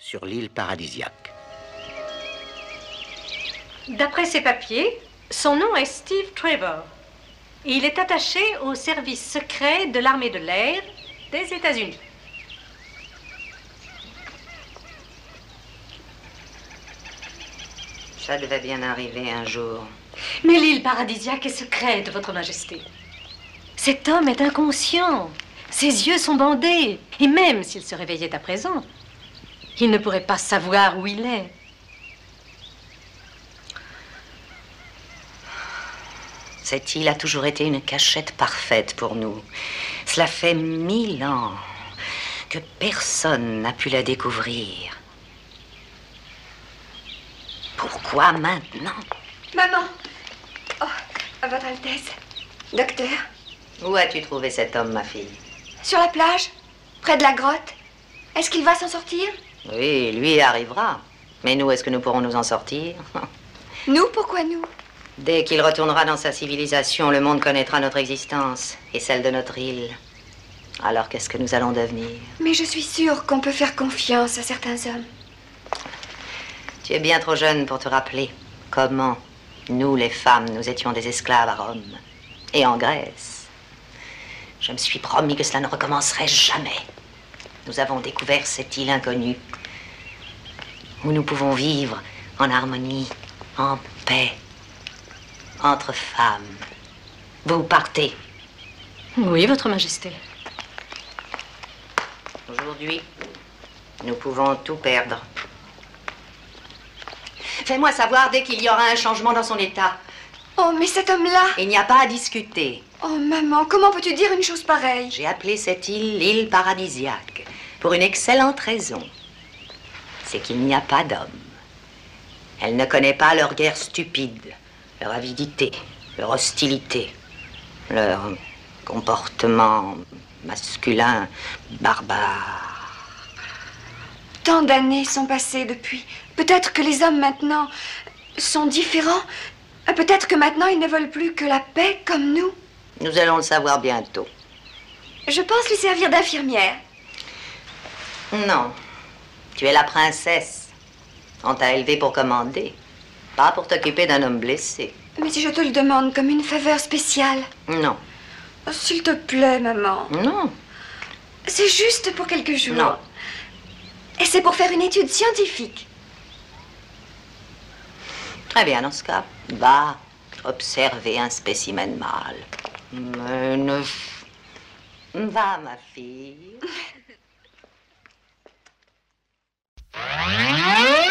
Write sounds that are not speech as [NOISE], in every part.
sur l'île paradisiaque. D'après ses papiers, son nom est Steve Trevor. Et il est attaché au service secret de l'armée de l'air des États-Unis. Ça devait bien arriver un jour. Mais l'île paradisiaque est secrète, Votre Majesté. Cet homme est inconscient. Ses yeux sont bandés. Et même s'il se réveillait à présent, il ne pourrait pas savoir où il est. Cette île a toujours été une cachette parfaite pour nous. Cela fait mille ans que personne n'a pu la découvrir. Pourquoi maintenant? Maman Oh, à votre Altesse. Docteur Où as-tu trouvé cet homme, ma fille? Sur la plage Près de la grotte Est-ce qu'il va s'en sortir? Oui, lui arrivera. Mais nous, est-ce que nous pourrons nous en sortir? [LAUGHS] Nous Pourquoi nous? Dès qu'il retournera dans sa civilisation, le monde connaîtra notre existence et celle de notre île. Alors qu'est-ce que nous allons devenir? Mais je suis sûre qu'on peut faire confiance à certains hommes. Tu es bien trop jeune pour te rappeler comment nous, les femmes, nous étions des esclaves à Rome et en Grèce. Je me suis promis que cela ne recommencerait jamais. Nous avons découvert cette île inconnue où nous pouvons vivre en harmonie, en paix, entre femmes. Vous partez. Oui, Votre Majesté. Aujourd'hui, nous pouvons tout perdre. Fais-moi savoir dès qu'il y aura un changement dans son état. Oh, mais cet homme-là Il n'y a pas à discuter. Oh, maman, comment peux-tu dire une chose pareille? J'ai appelé cette île l'île paradisiaque pour une excellente raison. C'est qu'il n'y a pas d'homme. Elle ne connaît pas leur guerre stupide, leur avidité, leur hostilité, leur comportement masculin barbare. Tant d'années sont passées depuis. Peut-être que les hommes maintenant sont différents. Peut-être que maintenant ils ne veulent plus que la paix comme nous. Nous allons le savoir bientôt. Je pense lui servir d'infirmière. Non. Tu es la princesse. On t'a élevée pour commander, pas pour t'occuper d'un homme blessé. Mais si je te le demande comme une faveur spéciale. Non. Oh, S'il te plaît, maman. Non. C'est juste pour quelques jours. Non. Et c'est pour faire une étude scientifique. Très bien, dans ce cas, va observer un spécimen mâle. Mais ne... Va, ma fille. [LAUGHS]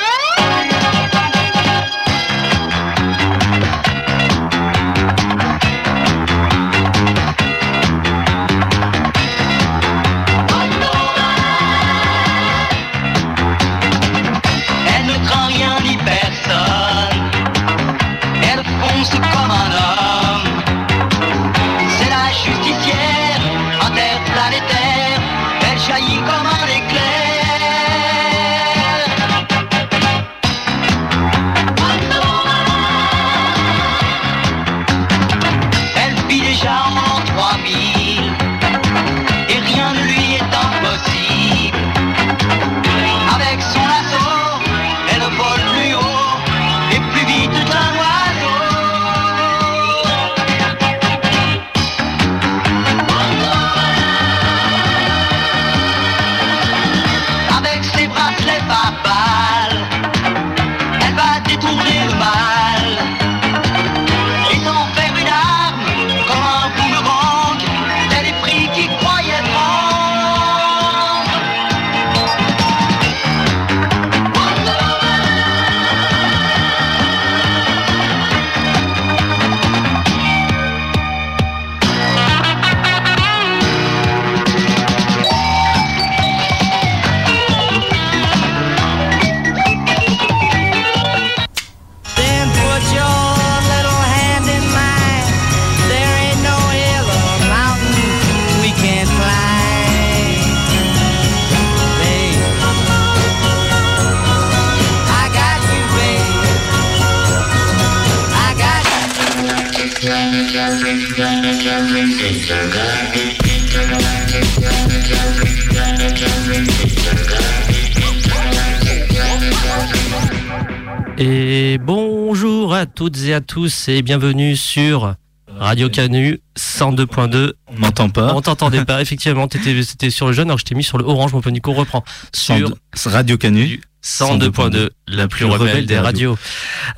toutes et à tous et bienvenue sur Radio Canu 102.2. On m'entend pas. On t'entendait pas, effectivement, t'étais, c'était sur le jeune, alors je t'ai mis sur le orange, mon Nico reprend. Sur 102 Radio Canu. 102.2, la plus rebelle des radios.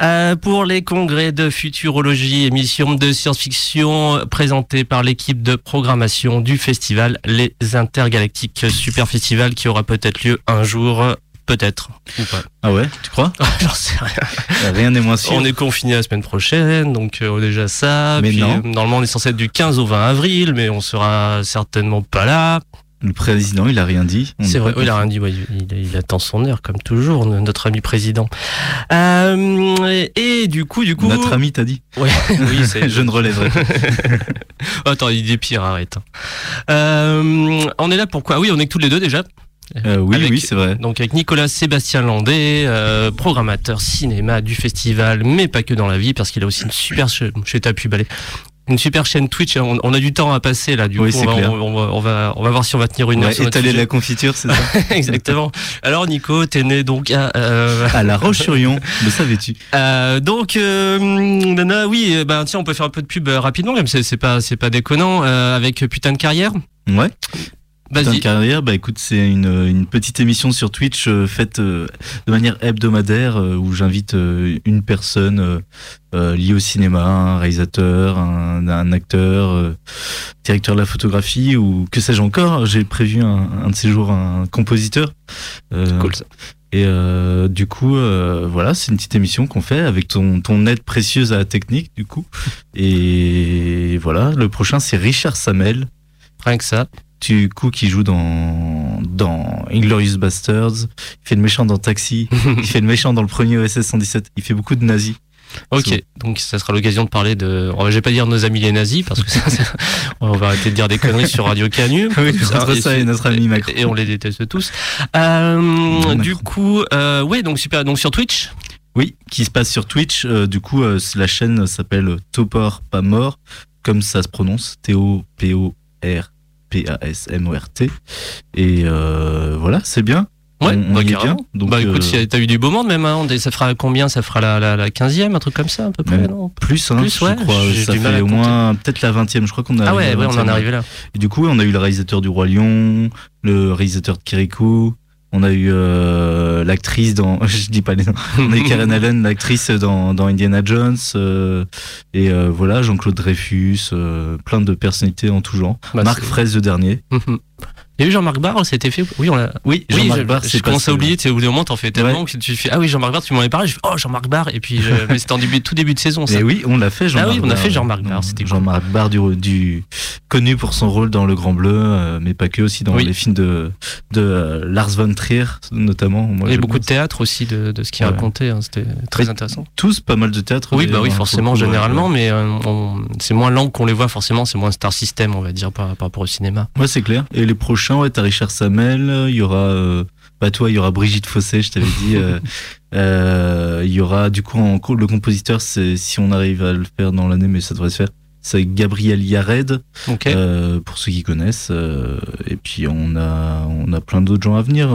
Euh, pour les congrès de futurologie, émission de science-fiction présentée par l'équipe de programmation du festival Les Intergalactiques Super Festival qui aura peut-être lieu un jour Peut-être. Ou pas. Ah ouais, tu crois [LAUGHS] J'en sais rien. Rien n'est moins sûr. On est confiné la semaine prochaine, donc euh, déjà ça. Mais Puis, non. euh, normalement, on est censé être du 15 au 20 avril, mais on sera certainement pas là. Le président, il a rien dit. On C'est vrai, pas oui, il a rien dit, ouais, il, il attend son heure, comme toujours, notre ami président. Euh, et, et du coup, du coup. Notre ami t'a dit. Ouais, [LAUGHS] oui, c'est. Je ne relèverai pas. [LAUGHS] Attends, il est pire, arrête. Euh, on est là pourquoi? Oui, on est que tous les deux déjà. Euh, oui, Avec- oui, c'est vrai. Donc avec Nicolas Sébastien Landais, euh, programmateur cinéma du festival, mais pas que dans la vie, parce qu'il a aussi une super chaîne, je. Une super chaîne Twitch, on, on a du temps à passer là, du Oui, coup on va, on, va, on va on va voir si on va tenir une heure Ouais, étaler la confiture, c'est ça [LAUGHS] Exactement. Alors Nico, t'es né donc à, euh, À La Roche-sur-Yon, le savais-tu [LAUGHS] euh, donc nana, oui, ben tiens, on peut faire un peu de pub rapidement, même c'est pas pas déconnant, avec putain de carrière. Ouais. Vas-y. carrière, bah écoute, c'est une, une petite émission sur Twitch euh, faite euh, de manière hebdomadaire euh, où j'invite euh, une personne euh, euh, liée au cinéma, un réalisateur, un, un acteur, euh, directeur de la photographie ou que sais-je encore. J'ai prévu un, un de ces jours un compositeur. Euh, Cool ça. Et euh, du coup, euh, voilà, c'est une petite émission qu'on fait avec ton, ton aide précieuse à la technique, du coup. Et voilà, le prochain, c'est Richard Samel Rien que ça. Du coup qui joue dans dans Inglorious Bastards, il fait le méchant dans Taxi, il fait le méchant dans le premier OSS 117, il fait beaucoup de nazis. Ok, donc ça sera l'occasion de parler de. va- Je vais pas dire nos amis les nazis parce que ça, [LAUGHS] on va arrêter de dire des conneries sur Radio Canu. [LAUGHS] Oui, entre ça et notre ami Macron. Et on les déteste tous. Euh, Macron. du coup, euh, ouais, donc super. Donc sur Twitch. Oui, qui se passe sur Twitch, euh, du coup euh, la chaîne s'appelle Topor pas mort comme ça se prononce, T O P O R P A S M O R T et euh, voilà, c'est bien. Ouais, on, bah, est bien. Donc bah écoute, euh, t'as eu du beau monde même. Hein, ça fera combien Ça fera la, la, la 15e, un truc comme ça, à peu près, Même non? Plus, hein, Plus, je ouais, crois, ça fait au moins peut-être la 20e, je crois qu'on a Ah ouais, ouais, on en 20e. est arrivé là. Et du coup, on a eu le réalisateur du Roi Lion, le réalisateur de Kirikou, on a eu euh, l'actrice dans. [LAUGHS] Je dis pas les noms. On a eu Karen [LAUGHS] Allen, l'actrice dans, dans Indiana Jones. euh, et euh, voilà, Jean-Claude Dreyfus, euh, plein de personnalités en tout genre. Bah, Marc Fraisse, le dernier. [LAUGHS] Il y a eu Jean-Marc Barre, c'était fait Oui, on l'a. Oui, Oui, Jean-Marc je, Barr, je commence à oublier, tu sais, au bout d'un moment, t'en fais tellement que tu fais Ah oui, Jean-Marc Barre, tu m'en avais parlé, je fais Oh, Jean-Marc Barre, et puis je- mais c'était en début, tout début de saison, ça. Et oui, on l'a fait, Jean-Marc Ah oui, on a Barr. fait Jean-Marc Barr, c'était cool. Jean-Marc Barr, du, du, connu pour son rôle dans Le Grand Bleu, euh, mais pas que, aussi dans Oui. les films de, de euh, Lars von Trier, notamment. Moi, Il y a j'aime beaucoup de théâtre aussi de, de ce qu'il Ouais. racontait, hein, c'était très intéressant. tous pas mal de théâtre. Oui, bah oui, hein, forcément, généralement, mais euh, c'est moins lent qu'on les voit, forcément, c'est moins star system, on va dire, par, par rapport au cinéma. Ouais, c'est clair. Et les prochains, ouais, t'as Richard Samel, il y aura, euh, bah toi, il y aura Brigitte Fossé, je t'avais dit. euh, [LAUGHS] euh, Il y aura, du coup, en, le compositeur, c'est si on arrive à le faire dans l'année, mais ça devrait se faire. C'est Gabriel Yared, pour ceux qui connaissent. et puis on a, on a plein d'autres gens à venir.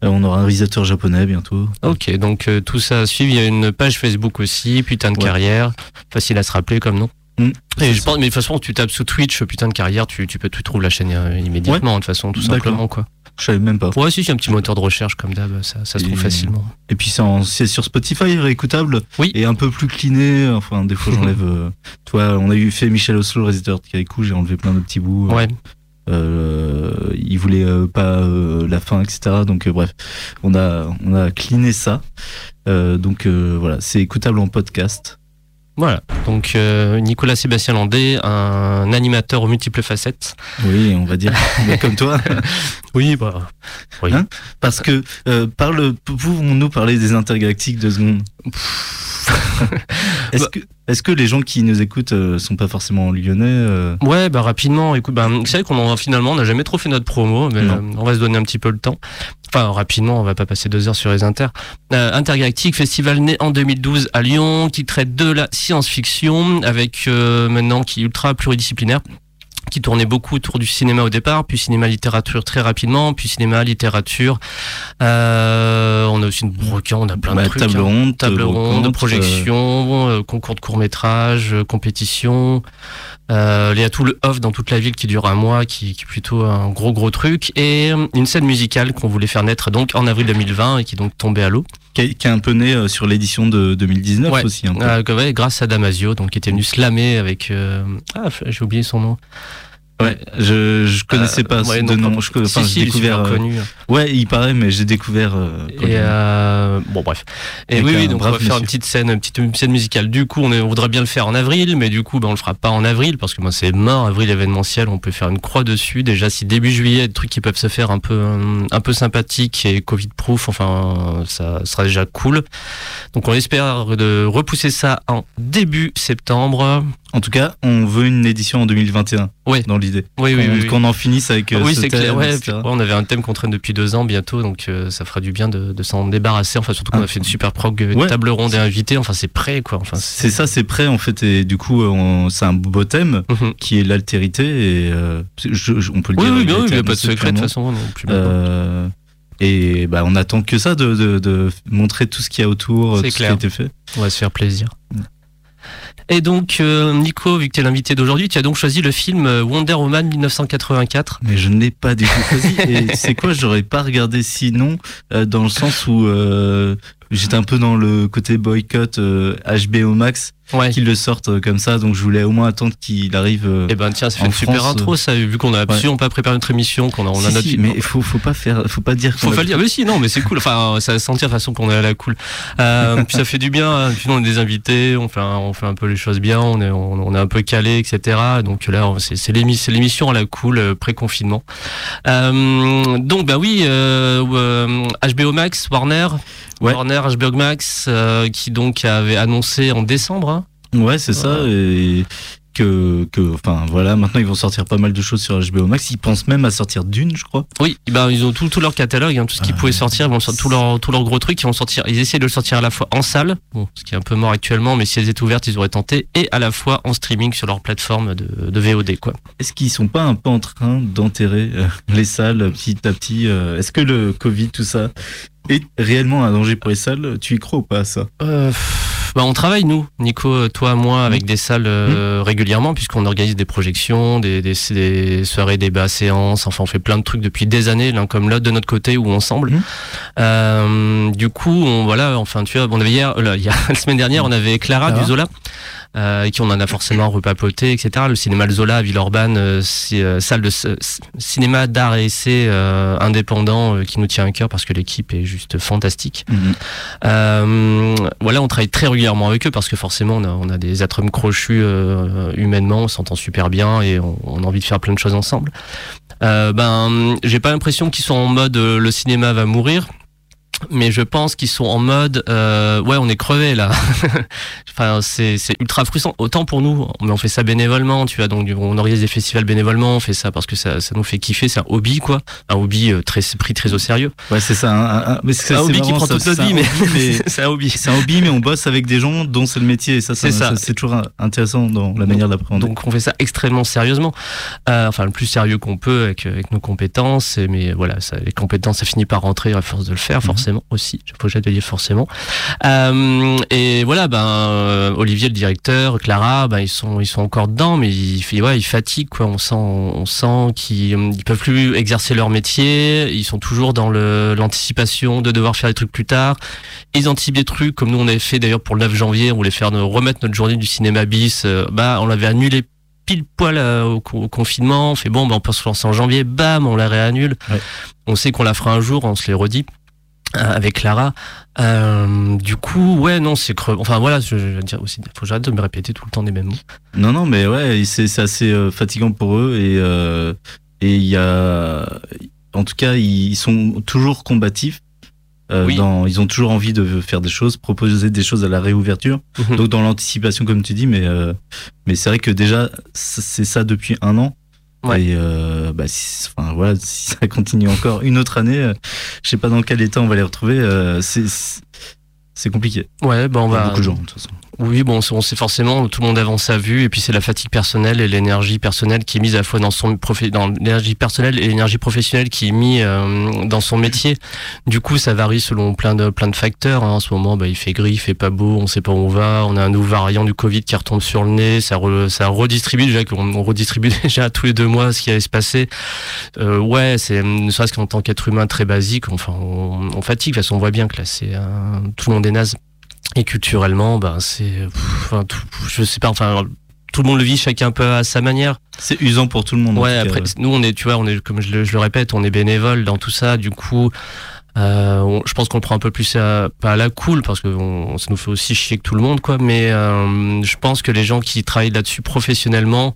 on aura un réalisateur japonais bientôt. Ok, donc euh, tout ça à suivre. Il y a une page Facebook aussi, putain de Ouais. carrière. Facile à se rappeler comme nom. Et je pense, mais de toute façon, tu tapes sous Twitch, putain de carrière, tu, tu peux, tu trouves la chaîne euh, immédiatement, de toute façon, tout simplement, quoi. Je savais même pas. Ouais, si, c'est un petit moteur de recherche, comme d'hab, ça, ça se trouve Et- facilement. Et puis c'est sur Spotify réécoutable. Oui. Et un peu plus cleané. Enfin, des fois j'enlève. [LAUGHS] euh, toi, on a eu fait Michel Oslo, le réalisateur de Kirikou, j'ai enlevé plein de petits bouts. Ouais. Euh, il voulait euh, pas euh, la fin, etc. Donc euh, bref, on a on a cleané ça. Euh, donc euh, voilà, c'est écoutable en podcast. Voilà. Donc, euh, Nicolas Sébastien Landais, un animateur aux multiples facettes. Oui, on va dire [LAUGHS] comme toi. Oui, bah. Oui. Hein? Parce que euh, parle, pouvons-nous parler des intergalactiques deux secondes Est-ce Bah. que les gens qui nous écoutent euh, sont pas forcément lyonnais euh, Ouais, bah rapidement. Écoute, bah, c'est vrai qu'on en, finalement, on n'a jamais trop fait notre promo, mais euh, on va se donner un petit peu le temps. Enfin, rapidement, on va pas passer deux heures sur les inter. Intergalactique, festival né en 2012 à Lyon, qui traite de la science-fiction, avec maintenant qui est ultra pluridisciplinaire qui tournait beaucoup autour du cinéma au départ, puis cinéma littérature très rapidement, puis cinéma littérature. Euh, on a aussi une broca, on a plein de Bah, trucs. table hein. ronde, Table ronde, brocante, projection, euh, concours de court métrage, compétition. Euh, il y a tout le off dans toute la ville qui dure un mois, qui, qui est plutôt un gros gros truc, et euh, une scène musicale qu'on voulait faire naître donc en avril 2020 et qui est donc tombée à l'eau. Qui, est- qui est un peu né euh, sur l'édition de 2019 Ouais. aussi. un peu. Euh, ouais, grâce à Damasio, donc qui était venu slammer avec. euh, Ah, j'ai oublié son nom. Ouais, je, je connaissais Euh, pas ouais, ce non, de nom. Je, enfin, si, j'ai si, il est découvert. euh, connu. Ouais, il paraît, mais j'ai découvert. euh, Et euh, bon bref. Et Avec oui, oui, donc on va faire une petite scène, une petite une scène musicale. Du coup, on, est- on voudrait bien le faire en avril, mais du coup, ben, on le fera pas en avril parce que moi c'est mort. Avril événementiel, on peut faire une croix dessus. Déjà, si début juillet, il y a des trucs qui peuvent se faire un peu un peu sympathiques et Covid proof, enfin, ça sera déjà cool. Donc on espère de repousser ça en début septembre. En tout cas, on veut une édition en 2021. Ouais. Dans l'idée. Oui, oui, Qu'on oui. oui. en finisse avec. euh, oui, ce c'est clair. thème, Ouais, etc. puis, ouais, on avait un thème qu'on traîne depuis deux ans bientôt, donc euh, ça fera du bien de, de s'en débarrasser. Enfin, surtout qu'on Ah. a fait une super prog, euh, Ouais. table ronde et invité. Enfin, c'est prêt, quoi. Enfin, C'est ça, c'est prêt en fait, et du coup, c'est un beau thème Mhm. qui est l'altérité, et euh, je- je- on peut le Oui, dire. oui, il oui, été il n'y a pas de secret de toute façon. plus. Euh, et bah, on attend que ça de, de, de montrer tout ce qu'il y a autour, tout ce qui clair. a été fait. On va se faire plaisir. Et donc, euh, Nico, vu que tu es l'invité d'aujourd'hui, tu as donc choisi le film euh, Wonder Woman 1984. Mais je ne l'ai pas du tout choisi. Et [LAUGHS] c'est quoi, j'aurais pas regardé sinon, euh, dans le sens où euh, j'étais un peu dans le côté boycott euh, HBO Max, Ouais. qu'ils le sortent euh, comme ça, donc je voulais au moins attendre qu'il arrive. euh, Eh ben tiens, ça fait une super intro, ça, vu qu'on a absolument pas préparé notre émission, qu'on a, on a si, notre si, mais faut, faut pas faire, faut pas dire. Faut pas le dire, mais si, non, mais c'est cool. Enfin, ça va se sentir de toute façon qu'on est à la cool. Euh, [LAUGHS] puis ça fait du bien. hein. Puis on est des invités, on fait, un, on fait un peu les choses bien, on est, on, on est un peu calé, etc. Donc là, c'est c'est l'émi- c'est l'émission à la cool, euh, pré-confinement. Euh, donc, bah oui, euh, euh, HBO Max, Warner. Ouais. Warner, HBO Max, euh, qui donc avait annoncé en décembre. hein. Ouais, c'est ça. Et que, que, enfin, voilà, maintenant ils vont sortir pas mal de choses sur HBO Max. Ils pensent même à sortir d'une, je crois. Oui, ben ils ont tout, tout leur catalogue, hein, tout ce qui Ah, pouvait sortir, ils vont sortir tous leurs tous leurs gros trucs, ils vont sortir. Ils essaient de le sortir à la fois en salle, bon, ce qui est un peu mort actuellement, mais si elles étaient ouvertes, ils auraient tenté, et à la fois en streaming sur leur plateforme de, de VOD, quoi. Est-ce qu'ils sont pas un peu en train d'enterrer euh, [LAUGHS] les salles petit à petit euh, Est-ce que le Covid, tout ça, est réellement un danger pour les salles? Tu y crois ou pas à ça? Euh, bah, on travaille nous, Nico, toi, moi, avec des salles euh, régulièrement, puisqu'on organise des projections, des, des, des soirées, débats, séances. Enfin, on fait plein de trucs depuis des années, l'un comme l'autre, de notre côté ou ensemble. Mhm. Euh, du coup, on, voilà, enfin, tu vois, on avait hier, euh, là, il y a la semaine dernière, on avait Clara Clara. du Zola. Euh, qui on en a forcément repapoté, etc. Le cinéma Le Zola à Villeurbanne, euh, c'est euh, salle de cinéma d'art et essai euh, indépendant euh, qui nous tient à cœur parce que l'équipe est juste fantastique. Mhm. Euh, voilà, on travaille très régulièrement avec eux parce que forcément on a, on a des atomes crochus euh, humainement, on s'entend super bien et on, on a envie de faire plein de choses ensemble. Euh, ben, j'ai pas l'impression qu'ils sont en mode euh, le cinéma va mourir. Mais je pense qu'ils sont en mode euh, ouais on est crevé là. [LAUGHS] enfin c'est c'est ultra frustrant. Autant pour nous, mais on fait ça bénévolement, tu vois. Donc on organise des festivals bénévolement, on fait ça parce que ça, ça nous fait kiffer. C'est un hobby quoi, un hobby euh, très pris très au sérieux. Ouais, c'est ça. un- un- mais C'est un hobby qui prend toute notre vie, mais [LAUGHS] c'est un hobby. c'est un hobby, mais on bosse avec des gens dont c'est le métier. Et ça, C'est ça. ça, c'est toujours intéressant dans la manière d'appréhender. Donc on fait ça extrêmement sérieusement, Euh, enfin le plus sérieux qu'on peut avec, avec nos compétences. Mais voilà, ça, les compétences, ça finit par rentrer à force de le faire, Mhm. Forcément aussi. Faut que j'aille te dire forcément. Euh, et voilà, ben euh, Olivier le directeur, Clara, ben ils sont ils sont encore dedans, mais ils, ouais, ils fatiguent quoi. On sent on sent qu'ils ils peuvent plus exercer leur métier. Ils sont toujours dans le l'anticipation de devoir faire des trucs plus tard. Ils anticipent des trucs comme nous on avait fait d'ailleurs pour le 9 janvier. On voulait faire nous remettre notre journée du cinéma bis. euh, bah on l'avait annulé pile poil euh, au, co- au confinement. On fait bon, bah, on peut se lancer en janvier. Bam, on la réannule. Ouais. On sait qu'on la fera un jour. On se les redit. Euh, avec Clara. Euh, du coup, ouais, non, c'est creux. Enfin voilà, je, je veux dire aussi, faut que j'arrête de me répéter tout le temps les mêmes mots. Non, non, mais ouais, c'est assez euh, fatigant pour eux et euh, et il y a, en tout cas, ils sont toujours combatifs. Euh, Oui. dans, ils ont toujours envie de faire des choses, proposer des choses à la réouverture. Mhm. Donc dans l'anticipation, comme tu dis, mais euh, mais c'est vrai que déjà c'est ça depuis un an. Ouais. Et euh, bah, si, enfin voilà, si [LAUGHS] ça continue encore une autre année, euh, je sais pas dans quel état on va les retrouver. euh, c'est c'est compliqué. Ouais, bah on va. beaucoup de gens, de toute façon. Oui, bon, on sait forcément, tout le monde avance sa vue, et puis c'est la fatigue personnelle et l'énergie personnelle qui est mise à la fois dans son dans l'énergie personnelle et l'énergie professionnelle qui est mise euh, dans son métier. Du coup, ça varie selon plein de plein de facteurs. hein. En ce moment, bah, il fait gris, il fait pas beau, on sait pas où on va. On a un nouveau variant du Covid qui retombe sur le nez, ça re- ça redistribue déjà qu'on on redistribue [LAUGHS] déjà tous les deux mois ce qui allait se passer. Euh, ouais, c'est ne serait-ce qu'en tant qu'être humain très basique, enfin, on, on fatigue. De toute façon, on voit bien que là, c'est tout le monde est naze. Et culturellement, ben c'est, enfin, tout- je sais pas, enfin, tout le monde le vit chacun un peu à sa manière. C'est usant pour tout le monde. Ouais, cas, après, nous on est, tu vois, on est, comme je le, je le répète, on est bénévole dans tout ça. Du coup, euh, on- je pense qu'on le prend un peu plus à, pas à la cool parce que on- ça nous fait aussi chier que tout le monde, quoi. Mais euh, je pense que les gens qui travaillent là-dessus professionnellement,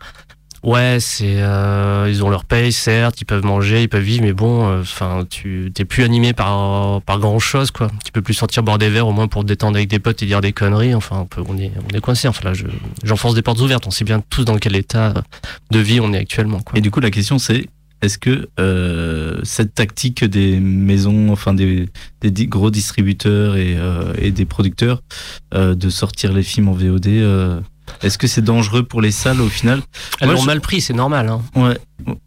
ouais, c'est, euh, ils ont leur paye, certes, ils peuvent manger, ils peuvent vivre, mais bon, euh, enfin, tu t'es plus animé par par grand chose, quoi. Tu peux plus sortir boire des verres au moins pour te détendre avec des potes et dire des conneries. Enfin, on, peut, on est, on est coincé. Enfin là, je, j'enfonce des portes ouvertes. On sait bien tous dans quel état de vie on est actuellement, quoi. Et du coup, la question c'est est-ce que euh, cette tactique des maisons, enfin des, des gros distributeurs et, euh, et des producteurs euh, de sortir les films en VOD, est-ce que c'est dangereux pour les salles au final Elles l'ont je- mal pris, c'est normal. Hein. Ouais.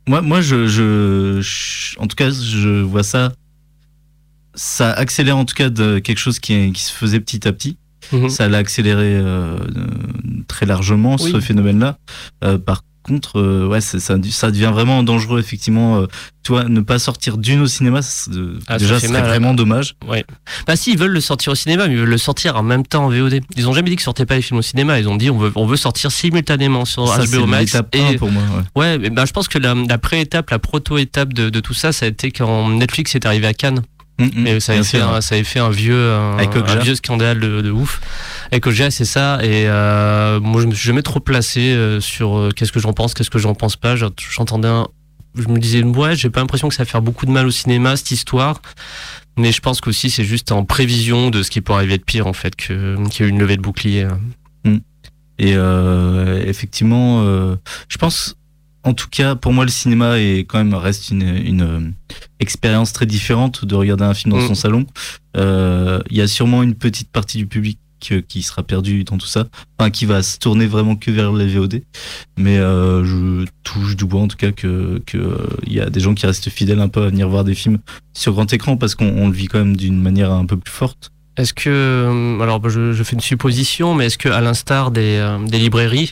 Moi, moi je, je, je- en tout cas, je vois ça. Ça accélère en tout cas de quelque chose qui, qui se faisait petit à petit. Mhm. Ça l'a accéléré euh, très largement ce phénomène-là. Euh, par contre, euh, ouais, c'est- ça, ça devient vraiment dangereux effectivement. Euh, tu vois, ne pas sortir d'une au cinéma, c'est- euh, Ah, déjà, ce serait vraiment dommage. Bah si, ils veulent le sortir au cinéma, mais ils veulent le sortir en même temps en VOD. Ils ont jamais dit que sortaient pas les films au cinéma. Ils ont dit on veut, on veut sortir simultanément sur Ça, c'est HBO Max. 1 pour moi. ouais. ouais, mais bah, je pense que la, la pré-étape, la proto-étape de, de tout ça, ça a été quand Netflix est arrivé à Cannes. Mm, mm, Et ça avait, fait un, ça avait fait un vieux, un, vieux scandale de, de ouf. Avec Okja, c'est ça. Et euh, moi, je me suis jamais trop placé euh, sur euh, qu'est-ce que j'en pense, qu'est-ce que j'en pense pas. Je- J'entendais un. Je me disais, ouais, j'ai pas l'impression que ça va faire beaucoup de mal au cinéma, cette histoire. Mais je pense qu'aussi, c'est juste en prévision de ce qui pourrait arriver de pire, en fait, que- qu'il y a eu une levée de bouclier. Et euh, effectivement, euh, je pense, en tout cas, pour moi, le cinéma est quand même reste une, une euh, expérience très différente de regarder un film dans Mm. son salon. Euh, Il y a sûrement une petite partie du public euh, qui sera perdu dans tout ça, enfin qui va se tourner vraiment que vers les VOD. Mais euh, je touche du bois en tout cas que que euh, il y a des gens qui restent fidèles un peu à venir voir des films sur grand écran parce qu'on on le vit quand même d'une manière un peu plus forte. Est-ce que, euh, alors je, je fais une supposition, mais est-ce que à l'instar des, euh, des librairies,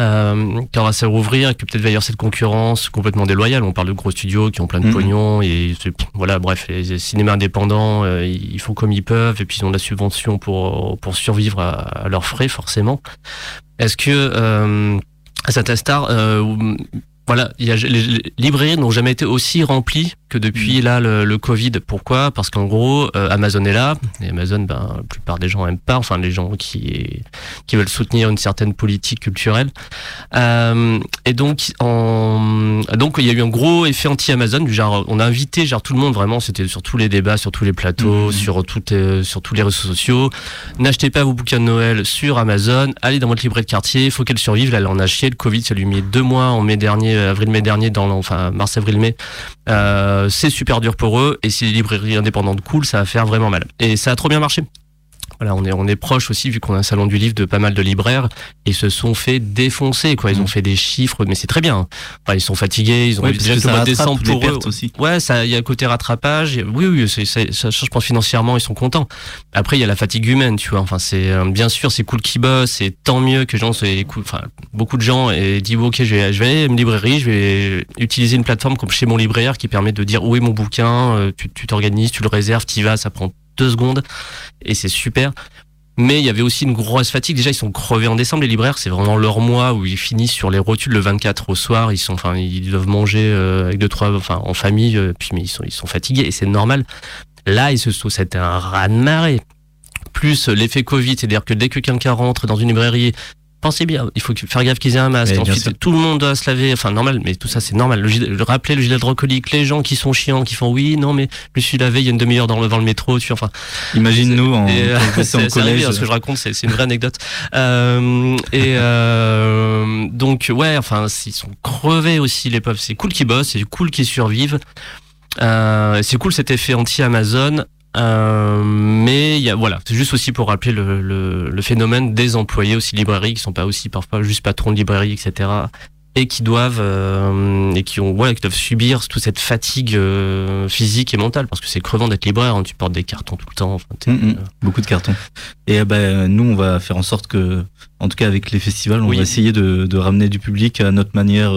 euh, on va se rouvrir, et que peut-être va y avoir cette concurrence complètement déloyale, on parle de gros studios qui ont plein de Mhm. pognon et voilà, bref, les, les cinémas indépendants, euh, ils font comme ils peuvent et puis ils ont de la subvention pour pour survivre à, à leurs frais forcément. Est-ce que euh, à cet instar, euh, voilà, il y a, les, les librairies n'ont jamais été aussi remplies que depuis là le, le Covid. Pourquoi? Parce qu'en gros, euh, Amazon est là. Et Amazon, ben, la plupart des gens aiment pas. Enfin, les gens qui qui veulent soutenir une certaine politique culturelle. Euh, et donc, en, donc il y a eu un gros effet anti-Amazon. Du genre, on a invité genre tout le monde vraiment. C'était sur tous les débats, sur tous les plateaux, Mhm. sur toutes, les- sur tous les réseaux sociaux. N'achetez pas vos bouquins de Noël sur Amazon. Allez dans votre librairie de quartier. Il faut qu'elle survive. Là, elle en a chié. Le Covid, ça lui deux mois en mai dernier, avril-mai dernier, dans enfin mars, avril, mai. Euh, c'est super dur pour eux. Et si les librairies indépendantes coulent, ça va faire vraiment mal. Et ça a trop bien marché. Voilà, on est, on est proche aussi, vu qu'on a un salon du livre de pas mal de libraires, et ils se sont fait défoncer, quoi. Ils ont Mm. fait des chiffres, mais c'est très bien. Enfin, ils sont fatigués, ils ont parce déjà le ça mois de décembre pour eux. aussi. Ouais, ça, il y a le côté rattrapage. Oui, oui, c'est, ça, je pense financièrement, ils sont contents. Après, il y a la fatigue humaine, tu vois. Enfin, c'est, euh, bien sûr, c'est cool qu'ils bossent, et tant mieux que les gens, cool. Enfin, beaucoup de gens et disent, ok, je vais, je vais aller à une librairie, je vais utiliser une plateforme comme chez mon libraire qui permet de dire où est mon bouquin, euh, tu, tu t'organises, tu le réserves, tu vas, ça prend deux secondes, et c'est super. Mais il y avait aussi une grosse fatigue. Déjà, ils sont crevés en décembre, les libraires. C'est vraiment leur mois où ils finissent sur les rotules le 24 au soir. Ils sont, enfin, ils doivent manger euh, avec deux, trois, enfin, en famille. euh, puis, mais ils sont, fatigués et c'est normal. Là, ils se sont, c'était un raz de marée. Plus l'effet Covid, c'est-à-dire que dès que quelqu'un rentre dans une librairie, pensez bien, il faut faire gaffe qu'ils aient un masque. Ensuite, tout le monde doit se laver. Enfin, normal, mais tout ça, c'est normal. Le, gilet- le rappeler le gilet hydroalcoolique, les gens qui sont chiants, qui font oui, non, mais je me suis lavé il y a une demi-heure dans le, dans le métro, tu enfin. Imagine-nous en, Et, euh, c'est- en c'est arrivé, collège. hein, ce que je raconte, c'est c'est une vraie anecdote. Euh, et euh, donc ouais, enfin ils sont crevés aussi les pauvres. C'est cool qu'ils bossent, c'est cool qu'ils survivent. Euh, c'est cool cet effet anti-Amazon. Euh, mais voilà, c'est juste aussi pour rappeler le, le, le, phénomène des employés aussi librairies qui sont pas aussi parfois juste patrons de librairie, etc et qui doivent euh, et qui ont voilà qui doivent subir toute cette fatigue euh, physique et mentale parce que c'est crevant d'être libraire hein, tu portes des cartons tout le temps enfin, mm, mm. beaucoup de cartons. Et ben nous on va faire en sorte que en tout cas avec les festivals on va essayer de, de, ramener du public à notre manière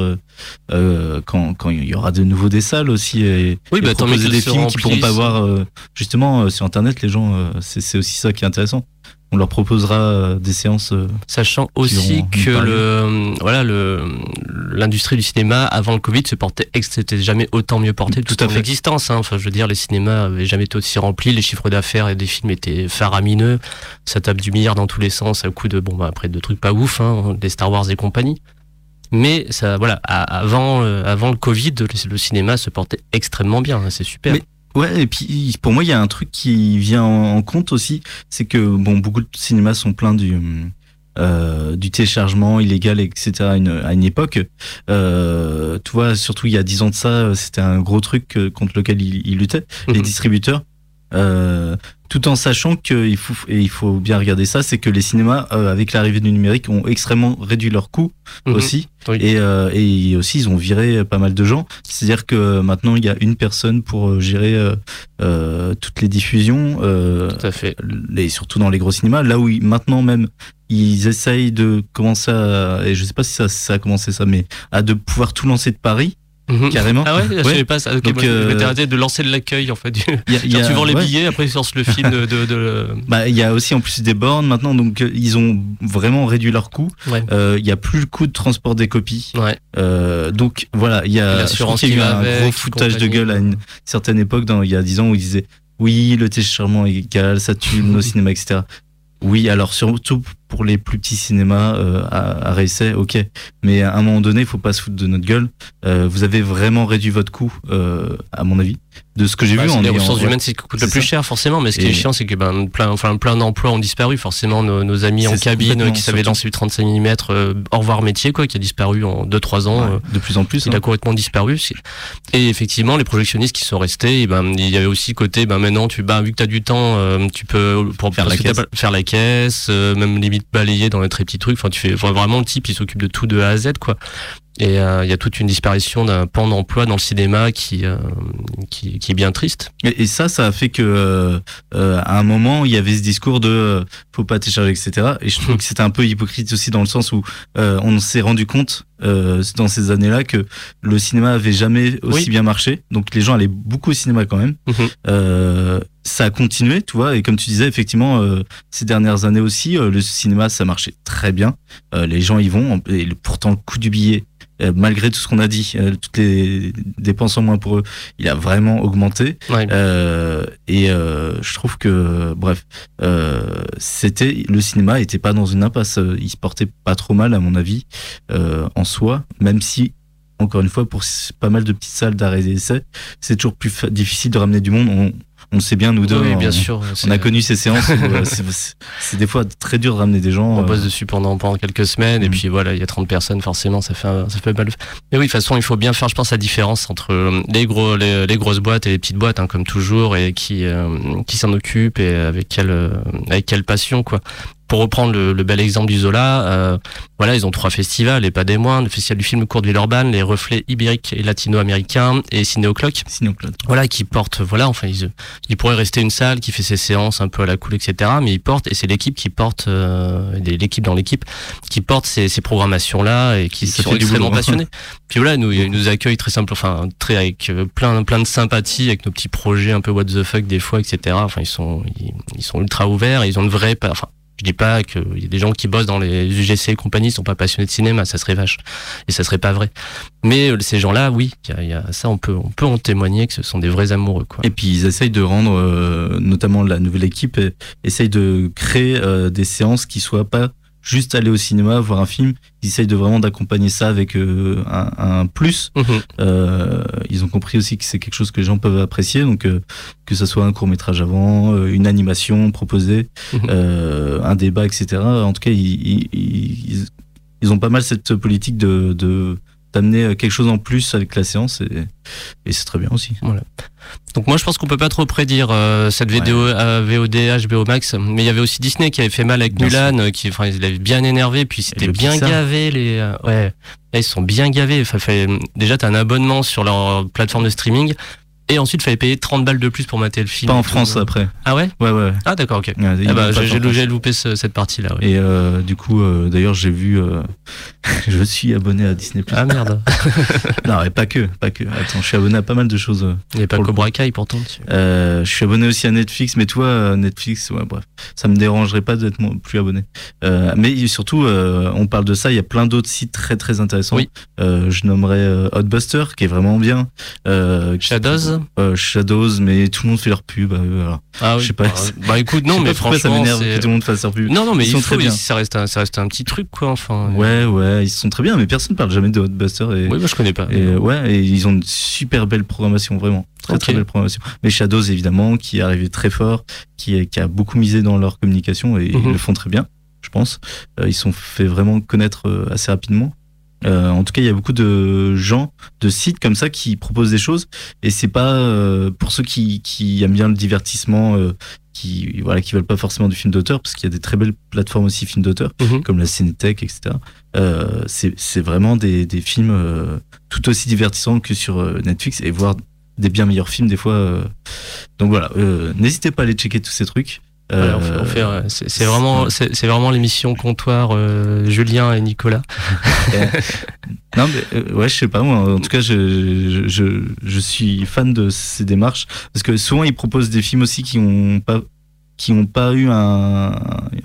euh, quand, quand il y aura de nouveau des salles aussi et, oui, bah, proposer des films qui pourront pas voir justement sur internet les gens c'est aussi ça qui est intéressant on leur proposera euh, des séances. Euh, Sachant aussi que le, voilà, le, l'industrie du cinéma avant le Covid se portait, c'était jamais autant mieux porté de toute son existence. Hein. Enfin, je veux dire, les cinémas avaient jamais été aussi remplis, les chiffres d'affaires et des films étaient faramineux. Ça tape du milliard dans tous les sens à coup de, bon, bah, après de trucs pas ouf, hein, des Star Wars et compagnie. Mais ça, voilà, avant, euh, avant le Covid, le, cinéma se portait extrêmement bien. Hein, c'est super. Ouais, et puis pour moi, il y a un truc qui vient en, compte aussi, c'est que bon, beaucoup de cinémas sont pleins du euh, du téléchargement illégal, etc. à une, à une époque. Euh, tu vois, surtout il y a dix ans de ça, c'était un gros truc contre lequel ils, luttaient, les mhm. distributeurs. Euh, tout en sachant qu'il faut, et il faut bien regarder ça, c'est que les cinémas, euh, avec l'arrivée du numérique, ont extrêmement réduit leurs coûts mhm. aussi. Et, euh, et, aussi, ils ont viré pas mal de gens. C'est-à-dire que maintenant, il y a une personne pour euh, gérer euh, toutes les diffusions. Tout à fait. Et surtout dans les gros cinémas. Là où maintenant même, ils essayent de commencer à, et je sais pas si ça, ça a commencé ça, mais à de pouvoir tout lancer de Paris. Mhm. Carrément. Ah ouais, je savais pas ça. Donc, euh... de lancer de l'accueil en fait. [LAUGHS] tu vends les billets, après ils sortent le film de. de, de... [LAUGHS] Bah il y a aussi en plus des bornes maintenant, donc euh, ils ont vraiment réduit leurs coûts. Euh, il y a plus le coût de transport des copies. Ouais. Euh, donc voilà, il y a. Je crois qu'il y a eu un gros foutage de gueule à une certaine époque, dans, il y a 10 ans, où ils disaient oui, le téléchargement est égal, ça tue nos cinémas, etc. Oui, alors surtout pour les plus petits cinémas euh, à, à ok. Mais à un moment donné, il faut pas se foutre de notre gueule. Euh, vous avez vraiment réduit votre coût, euh, à mon avis, de ce que j'ai vu. En les ressources humaines, c'est ce qui coûte le plus cher, forcément. Mais ce qui est chiant, c'est que ben, plein, enfin, plein d'emplois ont disparu. Forcément, nos, amis en cabine qui savaient lancer du 35 mm, au revoir métier, quoi, qui a disparu en 2-3 ans. Euh, de plus en plus. Il a hein. complètement disparu. Et effectivement, les projectionnistes qui sont restés, et ben, il y avait aussi côté, ben, maintenant, tu, ben, vu que tu as du temps, tu peux pour faire la caisse, faire la caisse même limite balayer dans les très petits trucs. Enfin, tu fais vraiment le type, il s'occupe de tout de A à Z, quoi. Et euh, il y a toute une disparition d'un pan d'emploi dans le cinéma qui, euh, qui, qui, est bien triste. Et, ça, ça a fait que euh, à un moment, il y avait ce discours de faut pas télécharger, etc. Et je trouve que c'était un peu hypocrite aussi dans le sens où on s'est rendu compte dans ces années-là que le cinéma avait jamais aussi bien marché. Donc les gens allaient beaucoup au cinéma quand même. Mhm. ça a continué, tu vois. Et comme tu disais, effectivement, ces dernières années aussi, le cinéma, ça marchait très bien. les gens y vont. Et pourtant, le coût du billet euh, malgré tout ce qu'on a dit, euh, toutes les dépenses en moins pour eux, il a vraiment augmenté. Euh, et euh, je trouve que, bref, c'était le cinéma était pas dans une impasse. Il se portait pas trop mal, à mon avis, en soi, même si encore une fois, pour pas mal de petites salles d'arrêt d'essai, c'est toujours plus difficile de ramener du monde. On, on sait bien, nous deux. Oui, bien sûr. On a connu ces séances. Euh, c'est des fois très dur de ramener des gens. On bosse euh. dessus pendant, pendant quelques semaines et mm. puis voilà, il y a 30 personnes, forcément, ça fait, ça fait mal. Mais oui, de toute façon, il faut bien faire, je pense, la différence entre euh, les, gros, les, grosses boîtes et les petites boîtes, hein, comme toujours, et qui, qui s'en occupent et avec quelle, avec quelle passion, quoi pour reprendre le, bel exemple du Zola, euh, voilà, ils ont trois festivals et pas des moindres. Le festival du film court de Villeurbanne, les reflets ibériques et latino-américains et Ciné Clock. Voilà, qui portent, voilà, enfin, ils, ils pourraient rester une salle qui fait ses séances un peu à la cool, etc. Mais ils portent, et c'est l'équipe qui porte, euh, l'équipe dans l'équipe, qui porte ces, ces programmations-là et qui, sont extrêmement passionnés. [LAUGHS] Puis voilà, nous, ils nous accueillent très simple, enfin, très avec euh, plein, plein de sympathie avec nos petits projets un peu what the fuck des fois, etc. Enfin, ils sont, ils, ils sont ultra ouverts et ils ont une vraie, enfin, je dis pas qu'il y a des gens qui bossent dans les UGC et compagnie sont pas passionnés de cinéma, ça serait vache. Et ça serait pas vrai. Mais euh, ces gens-là, oui, y a, ça on peut, en témoigner que ce sont des vrais amoureux. Quoi. Et puis ils essayent de rendre, euh, notamment la nouvelle équipe, essaye de créer euh, des séances qui soient pas juste aller au cinéma voir un film. Ils essayent de vraiment d'accompagner ça avec euh, un, un, plus. Mhm. Euh, ils ont compris aussi que c'est quelque chose que les gens peuvent apprécier. Donc euh, que ce soit un court métrage avant, euh, une animation proposée, mhm. un débat, etc. En tout cas, ils, ils, ils, ont pas mal cette politique de, de d'amener quelque chose en plus avec la séance et, et c'est très bien aussi. Voilà. Donc moi je pense qu'on peut pas trop prédire euh, cette vidéo euh, VOD HBO Max, mais il y avait aussi Disney qui avait fait mal avec Mulan, euh, qui enfin ils l'avaient bien énervé, puis c'était bien gavé les euh, ouais, Là, ils sont bien gavés. Enfin, fait, déjà t'as un abonnement sur leur plateforme de streaming. Et ensuite, il fallait payer 30 balles de plus pour mater le film. Pas en France après. Ah ouais? Ouais, ouais. Ah d'accord, ok. Ah bah, j'ai loupé ce, cette partie-là. Ouais. Et euh, du coup, euh, d'ailleurs, j'ai vu. Euh, [LAUGHS] je suis abonné à Disney. Ah merde. [LAUGHS] non, et pas que, pas que. Attends, je suis abonné à pas mal de choses. Il n'y a pas Cobra Kai pourtant. Euh, je suis abonné aussi à Netflix, mais toi, Netflix, ouais, bref, ça me dérangerait pas d'être plus abonné. Euh, mais surtout, euh, on parle de ça. Il y a plein d'autres sites très très intéressants. Oui. je nommerais Hotbuster, qui est vraiment bien. Shadows. Euh, Shadows, mais tout le monde fait leur pub. Euh, ah oui. Je sais pas. Bah, bah écoute, non, mais franchement, ça m'énerve que tout le monde fasse leur pub. Non, non, mais ils sont très bien. Ça reste, un, ça reste un petit truc, quoi. Enfin. Ouais, ouais, ils sont très bien, mais personne parle jamais de Hotbuster. Et, oui, moi je connais pas. Et, ouais, et ils ont une super belle programmation, vraiment. Très très belle programmation. Mais Shadows, évidemment, qui est arrivé très fort, qui, qui a beaucoup misé dans leur communication et ils mhm. le font très bien, je pense. Euh, ils sont fait vraiment connaître assez rapidement. Euh, en tout cas, il y a beaucoup de gens, de sites comme ça qui proposent des choses. Et c'est pas euh, pour ceux qui, qui, aiment bien le divertissement, euh, qui voilà, qui veulent pas forcément du film d'auteur, parce qu'il y a des très belles plateformes aussi films d'auteur, mhm. comme la Cinétech, etc. Euh, c'est vraiment des, des films euh, tout aussi divertissants que sur Netflix et voir des bien meilleurs films des fois. Donc voilà, n'hésitez pas à aller checker tous ces trucs. Euh, c'est vraiment, c'est vraiment l'émission comptoir euh, Julien et Nicolas. [LAUGHS] non mais euh, ouais, je sais pas moi. En tout cas, je, je, je, suis fan de ces démarches parce que souvent ils proposent des films aussi qui ont pas qui ont pas eu un,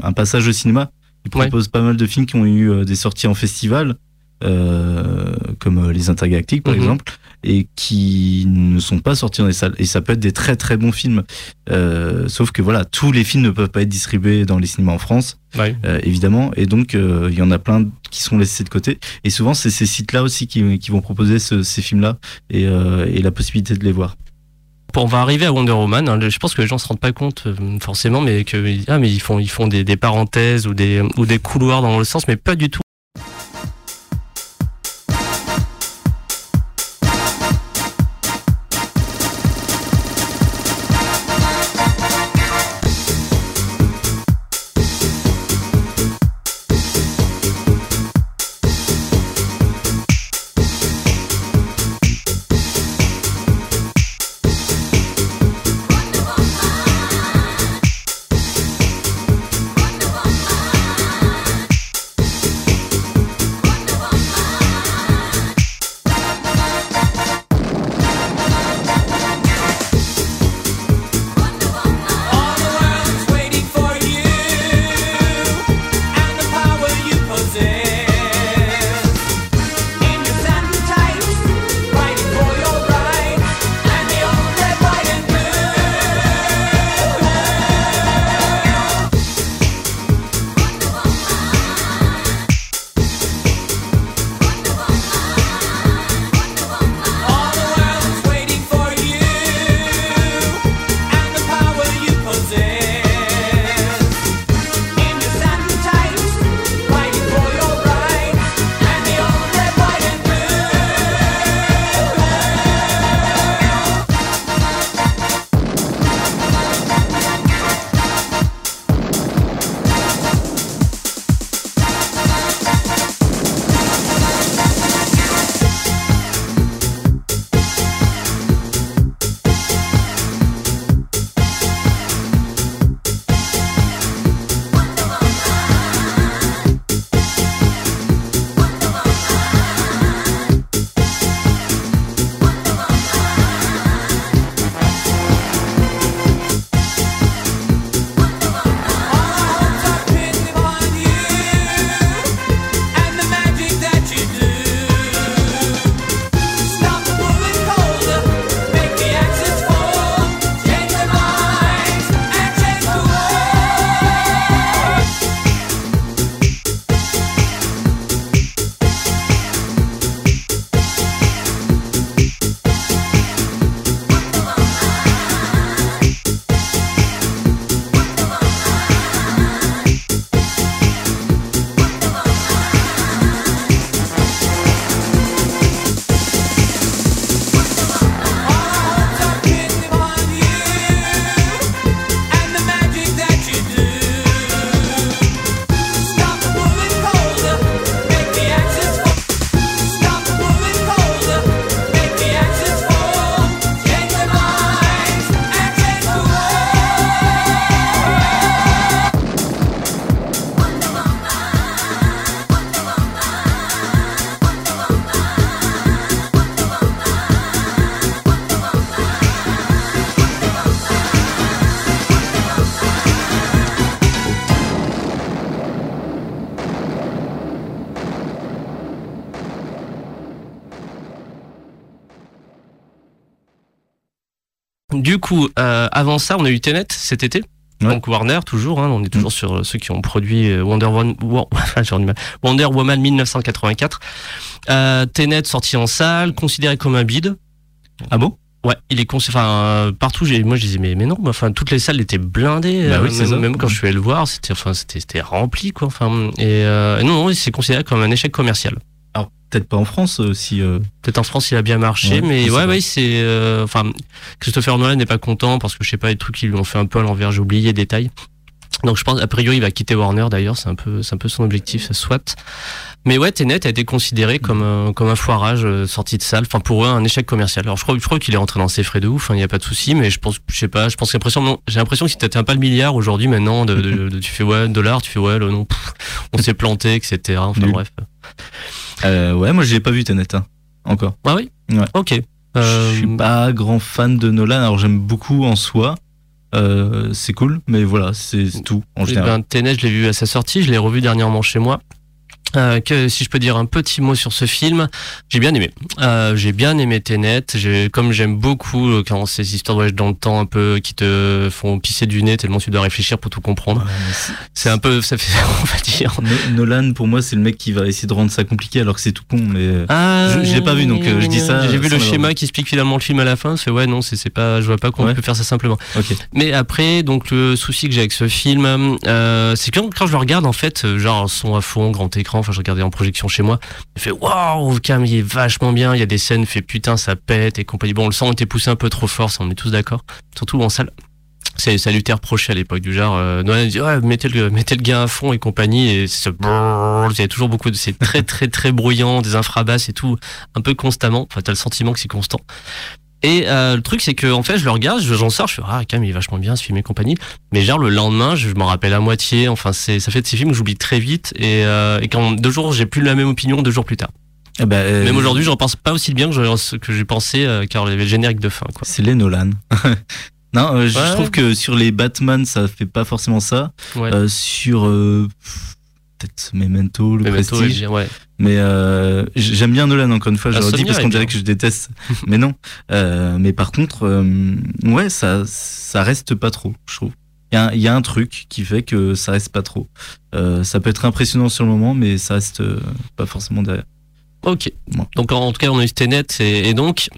un passage au cinéma. Ils proposent pas mal de films qui ont eu des sorties en festival. Euh, comme les Intergalactiques par mhm. exemple, et qui ne sont pas sortis dans les salles. Et ça peut être des très très bons films. Euh, sauf que voilà, tous les films ne peuvent pas être distribués dans les cinémas en France, euh, évidemment. Et donc, euh, il y en a plein qui sont laissés de côté. Et souvent, c'est ces sites-là aussi qui, qui, vont proposer ce, ces films-là et, euh, et la possibilité de les voir on va arriver à Wonder Woman. Hein, je pense que les gens se rendent pas compte forcément, mais que ah mais ils font ils font des, des parenthèses ou des ou des couloirs dans le sens, mais pas du tout. Ça, on a eu Tenet cet été. Ouais. Donc Warner toujours, hein, on est toujours sur euh, ceux qui ont produit euh, Wonder, [LAUGHS] mal. Wonder Woman 1984. Euh, Tenet sorti en salle, considéré comme un bide. Ah bon? Ouais, il est enfin euh, partout. J'ai, moi je disais mais mais non, mais enfin toutes les salles étaient blindées. Bah euh, oui, c'est même, ça. même quand je suis allé le voir, c'était enfin c'était c'était rempli quoi. Enfin et euh, non non, c'est considéré comme un échec commercial. Peut-être pas en France euh, si. euh, Peut-être en France il a bien marché, Ouais, mais ouais ouais c'est euh, enfin Christopher Nolan n'est pas content parce que je sais pas les trucs qu'ils lui ont fait un peu à l'envers. J'ai oublié les détails. Donc je pense a priori il va quitter Warner d'ailleurs, c'est un peu c'est un peu son objectif, ça soit. Mais ouais, Tenet a été considéré comme un, comme un foirage euh, sorti de salle. Enfin pour eux un échec commercial. Alors je crois je crois qu'il est rentré dans ses frais de ouf, il n'y a pas de souci, mais je pense je sais pas, je pense que l'impression j'ai l'impression que si t'atteins pas le milliard aujourd'hui maintenant, de, de- de- tu fais ouais dollar, tu fais ouais là, non, pff, on s'est planté, etc. Enfin Nul. bref. euh, ouais, moi je l'ai pas vu Tenet hein, encore. Ah oui? Ouais. Ok. Je Euh, suis pas grand fan de Nolan. Alors j'aime beaucoup en soi. Euh, c'est cool, mais voilà, c'est c'est tout en Eh général. ben, Tenet, je l'ai vu à sa sortie, je l'ai revu dernièrement chez moi. Euh, que si je peux dire un petit mot sur ce film, j'ai bien aimé. Euh, j'ai bien aimé Tenet. J'ai, comme j'aime beaucoup euh, quand ces histoires de voyage dans le temps un peu qui te font pisser du nez tellement tu dois réfléchir pour tout comprendre. Ouais, c'est- C'est un peu, ça fait, [LAUGHS] on va dire. No- Nolan, pour moi, c'est le mec qui va essayer de rendre ça compliqué alors que c'est tout con. Mais euh, Ah, Je- je l'ai pas vu, donc, euh, je dis ça J'ai vu le schéma qui explique finalement le film à la fin. C'est ouais, non, c'est c'est pas, je vois pas comment Ouais. on peut faire ça simplement. ok. Mais après, donc le souci que j'ai avec ce film, euh, c'est que quand, quand je le regarde en fait, genre son à fond, grand écran, enfin je regardais en projection chez moi, il fait waouh, Cam il est vachement bien, il y a des scènes, fait putain ça pète et compagnie. Bon, le son était poussé un peu trop fort, ça on est tous d'accord, surtout en salle. C'est ça lui reproché à l'époque du genre euh, Nolan dit ouais mettez le mettez le gars à fond et compagnie. Et ce brrr, il y a toujours beaucoup de c'est très très très bruyant des infrabasses et tout un peu constamment. Enfin t'as le sentiment que c'est constant et euh, le truc c'est que en fait je le regarde je- j'en sors je fais ah quand même il est vachement bien ce film et compagnie mais genre le lendemain je m'en rappelle à moitié enfin c'est ça fait de ces films que j'oublie très vite et, euh, et quand deux jours j'ai plus la même opinion deux jours plus tard Eh ben, euh, même aujourd'hui je repense pas aussi bien que j'ai pensé euh, car il y avait le générique de fin C'est les Nolan. [LAUGHS] non, euh, je Ouais. trouve que sur les Batman, ça fait pas forcément ça. ouais sur euh, peut-être Memento, le Memento, Prestige. ouais Mais euh, j'aime bien Nolan encore une fois, je Ah, le redis Sonia parce qu'on dirait que je déteste. [LAUGHS] mais non. Euh, mais par contre, euh, ouais, ça, ça reste pas trop, je trouve. Il y, a un- il y a un truc qui fait que ça reste pas trop. Ça peut être impressionnant sur le moment, mais ça reste pas forcément derrière. ok donc en, tout cas on a eu Tenet et, et donc.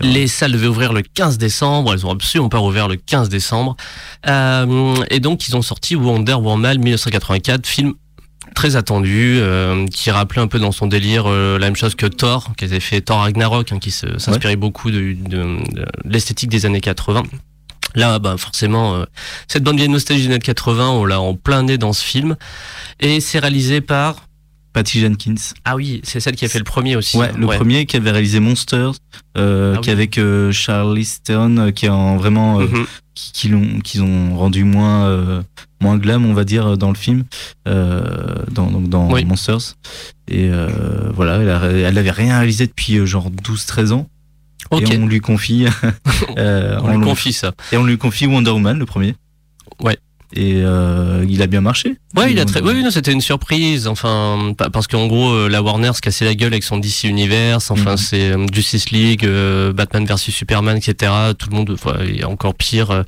Les salles devaient ouvrir le 15 décembre, elles ont absolument pas ouvert le 15 décembre. Euh, et donc ils ont sorti Wonder Woman 1984, film très attendu, euh, qui rappelait un peu dans son délire euh, la même chose que Thor, qui avait fait Thor Ragnarok, hein, qui s'inspirait beaucoup de, de- de l'esthétique des années 80. Là, bah, forcément, euh, cette bande vieille nostalgie des années 80, on l'a en plein nez dans ce film. Et c'est réalisé par... Patty Jenkins. Ah oui, c'est celle qui a fait le premier aussi. Ouais, le premier qui avait réalisé Monsters, euh, Ah qui oui. avec euh, Charlize Theron, euh, qui est en vraiment euh, Mhm. qui, qui l'ont qu'ils ont rendu moins euh, moins glam on va dire dans le film euh, dans donc dans Oui. Monsters et euh, voilà elle, a- elle avait rien réalisé depuis euh, genre 12 13 ans et on lui confie [LAUGHS] [LAUGHS] on lui on- confie ça. et on lui confie Wonder Woman le premier Ouais. Et euh, il a bien marché Ouais, il a très. Oui, non, c'était une surprise. Enfin, pa- parce qu'en gros, euh, la Warner se cassait la gueule avec son DC Universe. Enfin, Mhm. c'est euh, Justice League, euh, Batman versus Superman, etc. Tout le monde, enfin, et encore pire,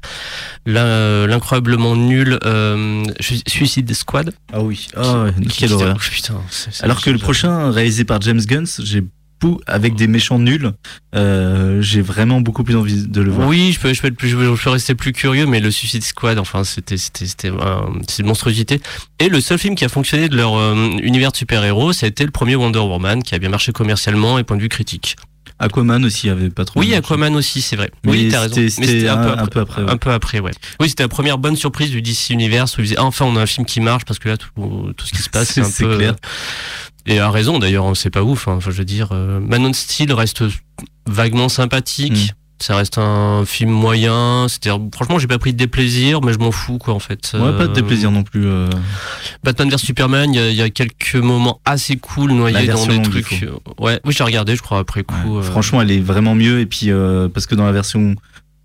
l'in- l'incroyablement nul euh, Su- Suicide Squad. ah oui ah, ouais, quelle horreur Putain. Alors que le prochain, réalisé par James Gunn, j'ai avec des méchants nuls, euh, j'ai vraiment beaucoup plus envie de le voir. Oui, je peux, je peux, être plus, je peux, je peux rester plus curieux, mais le Suicide Squad, enfin, c'était, c'était, c'était, euh, c'est une monstruosité. Et le seul film qui a fonctionné de leur euh, univers de super-héros, ça a été le premier Wonder Woman, qui a bien marché commercialement et point de vue critique. Aquaman aussi avait pas trop. Oui. Aquaman aussi, c'est vrai. Mais oui, t'as raison. c'était- Mais c'était un- un peu après. Un peu après, ouais. Oui, c'était la première bonne surprise du DC Universe où ils disaient, ah, enfin, on a un film qui marche parce que là, tout, tout ce qui se passe, c'est un peu. clair. Et à raison d'ailleurs, hein, c'est pas ouf. hein. Enfin, je veux dire, euh, Man of Steel reste vaguement sympathique. Mm. Ça reste un film moyen. C'est-à-dire, franchement, j'ai pas pris de déplaisir, mais je m'en fous, quoi, en fait. Ouais, pas de Euh, déplaisir non plus. euh. Batman vs Superman, il y, a- y a quelques moments assez cool noyés dans des trucs. euh, Ouais, oui, j'ai regardé, je crois, après coup. Ouais. euh, Franchement, elle est vraiment mieux. Et puis, parce que dans la version,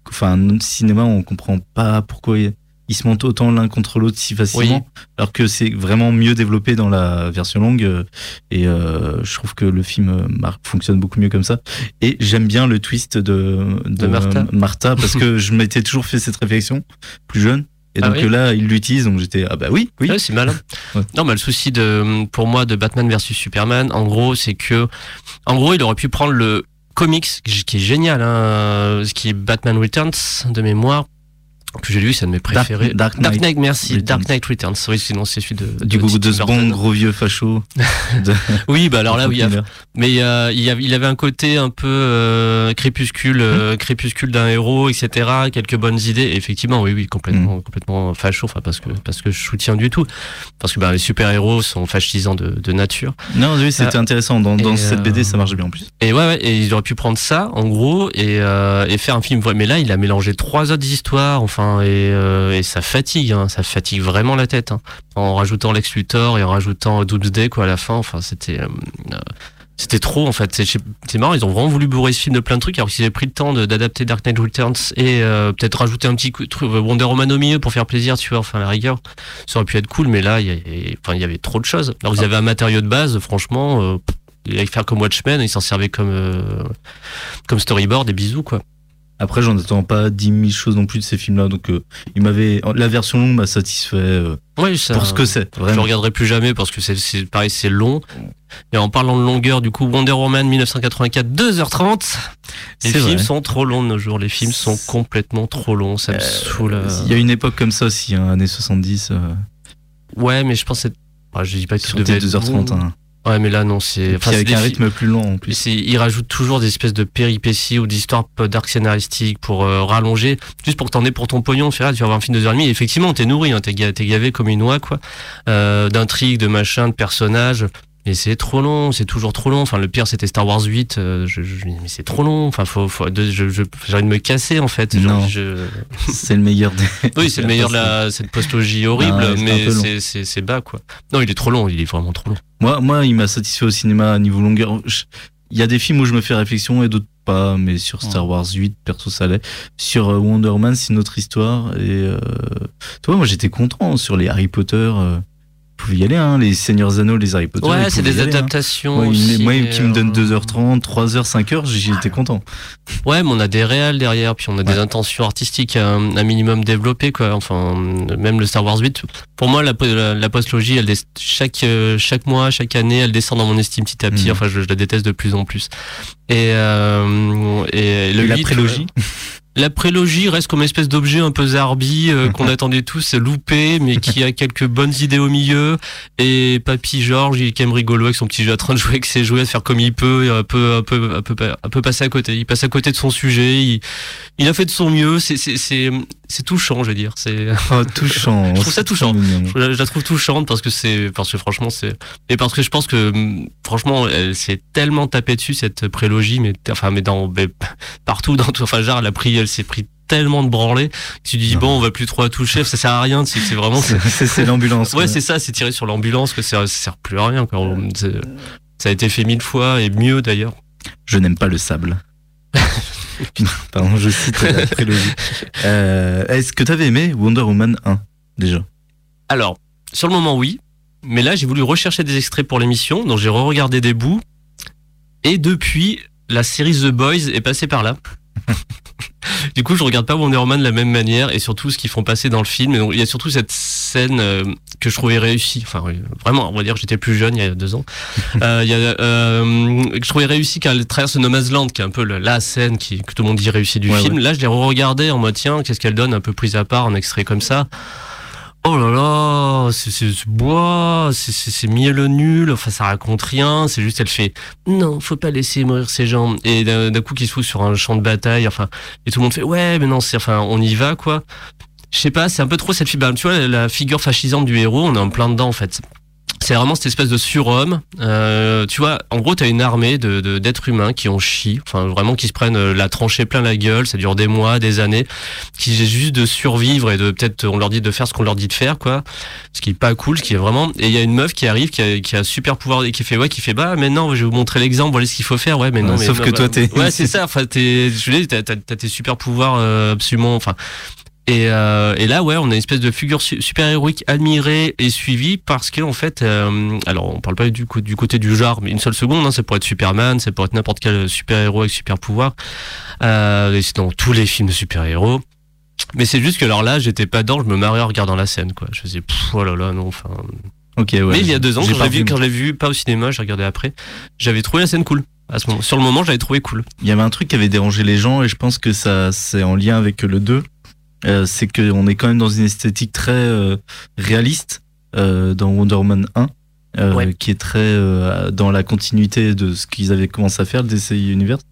enfin, cinéma, on comprend pas pourquoi. il- ils se montent autant l'un contre l'autre si facilement, alors que c'est vraiment mieux développé dans la version longue. euh, Et euh, je trouve que le film euh, fonctionne beaucoup mieux comme ça. Et j'aime bien le twist de, De Martha. Martha parce que je m'étais toujours fait cette réflexion plus jeune. Et Ah donc oui là, il l'utilise, donc j'étais ah bah oui, oui. Ouais, c'est malin. [LAUGHS] Ouais. Non, mais le souci de, pour moi, de Batman versus Superman, en gros, c'est que, en gros, il aurait pu prendre le comics, qui est génial, hein, ce qui est Batman Returns, de mémoire, que j'ai lu, c'est un de mes Dark- préférés. Dark Knight merci. Returns. Dark Knight Returns. Oui, sinon c'est celui de, Du coup, de ce bon gros vieux facho. [LAUGHS] de- Oui, bah alors là, oui, mais euh, il, avait, il avait un côté un peu euh, crépuscule, euh, crépuscule d'un héros, etc. Quelques bonnes idées. Et effectivement, oui, oui, complètement, complètement facho. Enfin, parce que parce que je soutiens du tout. Parce que bah, les super héros sont fascisants de, de nature. Non, oui, c'était intéressant. Dans, dans Et, cette BD, ça marche bien en plus. Et ouais, ouais, et ils auraient pu prendre ça, en gros, et, et faire un film. vrai. Mais là, il a mélangé trois autres histoires, enfin, et, euh, et ça fatigue, hein, ça fatigue vraiment la tête, hein, en rajoutant Lex Luthor et en rajoutant Doomsday, quoi, à la fin. Enfin, c'était, euh, euh, c'était trop, en fait. C'est- marrant, ils ont vraiment voulu bourrer ce film de plein de trucs, alors qu'ils avaient pris le temps d'adapter Dark Knight Returns et euh, peut-être rajouter un petit coup, truc, Wonder Woman au milieu pour faire plaisir, tu vois, enfin, la rigueur. Ça aurait pu être cool, mais là, il y, avait- enfin, il y avait trop de choses. Alors, ils avaient un matériau de base, franchement. Il allait faire comme Watchmen, ils s'en servaient comme comme storyboard et bisous quoi. Après, j'en attends pas 10 000 choses non plus de ces films-là. Donc, euh, il m'avait, la version longue m'a satisfait euh, Ouais, ça, pour ce que c'est. je Vraiment. regarderai plus jamais parce que c'est pareil, c'est long. Et en parlant de longueur, du coup, Wonder Woman 1984, 2h30. Les films vrai. sont trop longs de nos jours. Les films sont complètement trop longs. Ça me saoule. euh. Il y a une époque comme ça aussi, hein, années 70. euh, Ouais, mais je pense que c'est- ah, je dis pas que tout devait être 2h30. bon. hein. Ouais, mais là, non, c'est. Enfin, avec un rythme plus long en plus. c'est- ils rajoutent toujours des espèces de péripéties ou d'histoires d'arc scénaristique pour euh, rallonger, juste pour que t'en aies pour ton pognon. Tu vois, tu vas voir un film de 2h30 et effectivement, t'es nourri, hein, t'es, ga- t'es gavé comme une oie, quoi. Euh, d'intrigues, de machins, de personnages. Mais c'est trop long, c'est toujours trop long. Enfin, le pire, c'était Star Wars 8. euh, je, je- mais c'est trop long. Enfin, faut, faut, de- je, je, j'ai envie de me casser, en fait. Non. C'est le meilleur des. [LAUGHS] Oui, c'est le meilleur de la, [LAUGHS] cette postologie horrible, Ah, mais c'est, c'est, c'est bas, quoi. Non, il est trop long, il est vraiment trop long. Moi, moi, il m'a satisfait au cinéma à niveau longueur. Je- Il y a des films où je me fais réflexion et d'autres pas, mais sur Star Wars 8, perso, ça allait. Sur euh, Wonder Woman, c'est une autre histoire. Et euh, tu vois, moi, j'étais content sur les Harry Potter. Euh, pouvez y aller, hein, les Seigneurs Anneaux, les Harry Potter. Ouais, c'est des aller, hein. adaptations. Aussi, moi, qui me donne euh, 2h30, 3h, 5h, j'y j'étais content. Ouais, mais on a des réels derrière, puis on a des intentions artistiques un, un minimum développées, quoi. Enfin, même le Star Wars 8. Pour moi, la, la, la postlogie, elle, chaque, euh, chaque mois, chaque année, elle descend dans mon estime petit à petit. Mhm. Enfin, je, je la déteste de plus en plus. Et, euh, et le Et la 8, prélogie euh, la prélogie reste comme une espèce d'objet un peu zarbi euh, [LAUGHS] qu'on attendait tous, loupé, mais qui a quelques bonnes idées au milieu. Et Papy Georges, il est quand même rigolo avec son petit jeu en train de jouer avec ses jouets, de faire comme il peut, et un peu, un peu, un peu, un peu passer à côté. Il passe à côté de son sujet. Il, il a fait de son mieux. C'est, c'est, c'est, c'est touchant, je veux dire. C'est, Oh, [LAUGHS] touchant. Je trouve ça touchant. je la, je la trouve touchante parce que c'est, parce que franchement, c'est, et parce que je pense que, hum, franchement, elle s'est tellement tapée dessus, cette prélogie, mais, enfin, mais dans, mais [LAUGHS] partout, dans tout, enfin, genre, elle a pris, elle s'est pris tellement de branlées que tu dis, Non. bon, on va plus trop à toucher, ça sert à rien, c'est, vraiment, C'est l'ambulance. Ouais, c'est ça, c'est tiré sur l'ambulance, que ça, ça sert plus à rien. Quoi. On- c'est- Ça a été fait mille fois et mieux d'ailleurs. Je n'aime pas le sable. [LAUGHS] Pardon, je cite la prélogie. Euh, Est-ce que t'avais aimé Wonder Woman 1 déjà? Alors, sur le moment, oui. Mais là, j'ai voulu rechercher des extraits pour l'émission, donc j'ai re-regardé des bouts. Et depuis, la série The Boys est passée par là. [LAUGHS] du coup, je regarde pas Wonder Woman de la même manière et surtout ce qu'ils font passer dans le film. Et donc, il y a surtout cette scène euh, que je trouvais réussie. Enfin, vraiment, on va dire j'étais plus jeune il y a deux ans. [LAUGHS] Euh, il y a, euh, que je trouvais réussi quand elle traverse No Man's Land, qui est un peu le- la scène qui, que tout le monde dit réussie du Ouais, film. Là, je l'ai re-regardé en mode, tiens, qu'est-ce qu'elle donne un peu prise à part, un extrait comme ça. Oh là là, c'est bois, c'est mielleux nul, enfin ça raconte rien, c'est juste elle fait non, faut pas laisser mourir ces gens et d'un coup qui se fout sur un champ de bataille, enfin et tout le monde fait ouais mais non c'est enfin on y va quoi. Je sais pas, c'est un peu trop cette figure, tu vois la figure fascisante du héros, on est en plein dedans en fait. C'est vraiment cette espèce de surhomme. Euh, tu vois, en gros, t'as une armée de de- d'êtres humains qui ont chi, enfin vraiment qui se prennent euh, la tranchée plein la gueule. Ça dure des mois, des années, qui essaient juste de survivre et de peut-être on leur dit de faire ce qu'on leur dit de faire, quoi. Ce qui est pas cool, ce qui est vraiment. Et il y a une meuf qui arrive, qui a, qui a super pouvoir et qui fait ouais, qui fait bah maintenant je vais vous montrer l'exemple, voilà ce qu'il faut faire. Ouais, mais non, Ouais, mais sauf non, que bah, toi, t'es- Ouais, c'est ça. Enfin, t'es, je dire, t'as, t'as, t'as tes super pouvoirs euh, absolument. Enfin, Et, euh, et là, ouais, on a une espèce de figure su- super-héroïque admirée et suivie parce que en fait, euh, alors on parle pas du, côté du genre, mais une seule seconde, hein, ça pourrait être Superman, ça pourrait être n'importe quel super-héros avec super-pouvoir. Euh, et c'est dans tous les films de super-héros. Mais c'est juste que alors là, j'étais pas dedans, je me marrais en regardant la scène, quoi. Je faisais, pff, oh là là, non, enfin. Ok, ouais. mais il y a deux ans, quand vu. quand je l'ai vu, pas au cinéma, j'ai regardé après, j'avais trouvé la scène cool. À ce moment, sur le moment, j'avais trouvé cool. Il y avait un truc qui avait dérangé les gens et je pense que ça c'est en lien avec le 2. Euh, c'est qu'on est quand même dans une esthétique très euh, réaliste euh, dans Wonder Woman 1. euh, Ouais. qui est très euh, dans la continuité de ce qu'ils avaient commencé à faire, le DC Universe.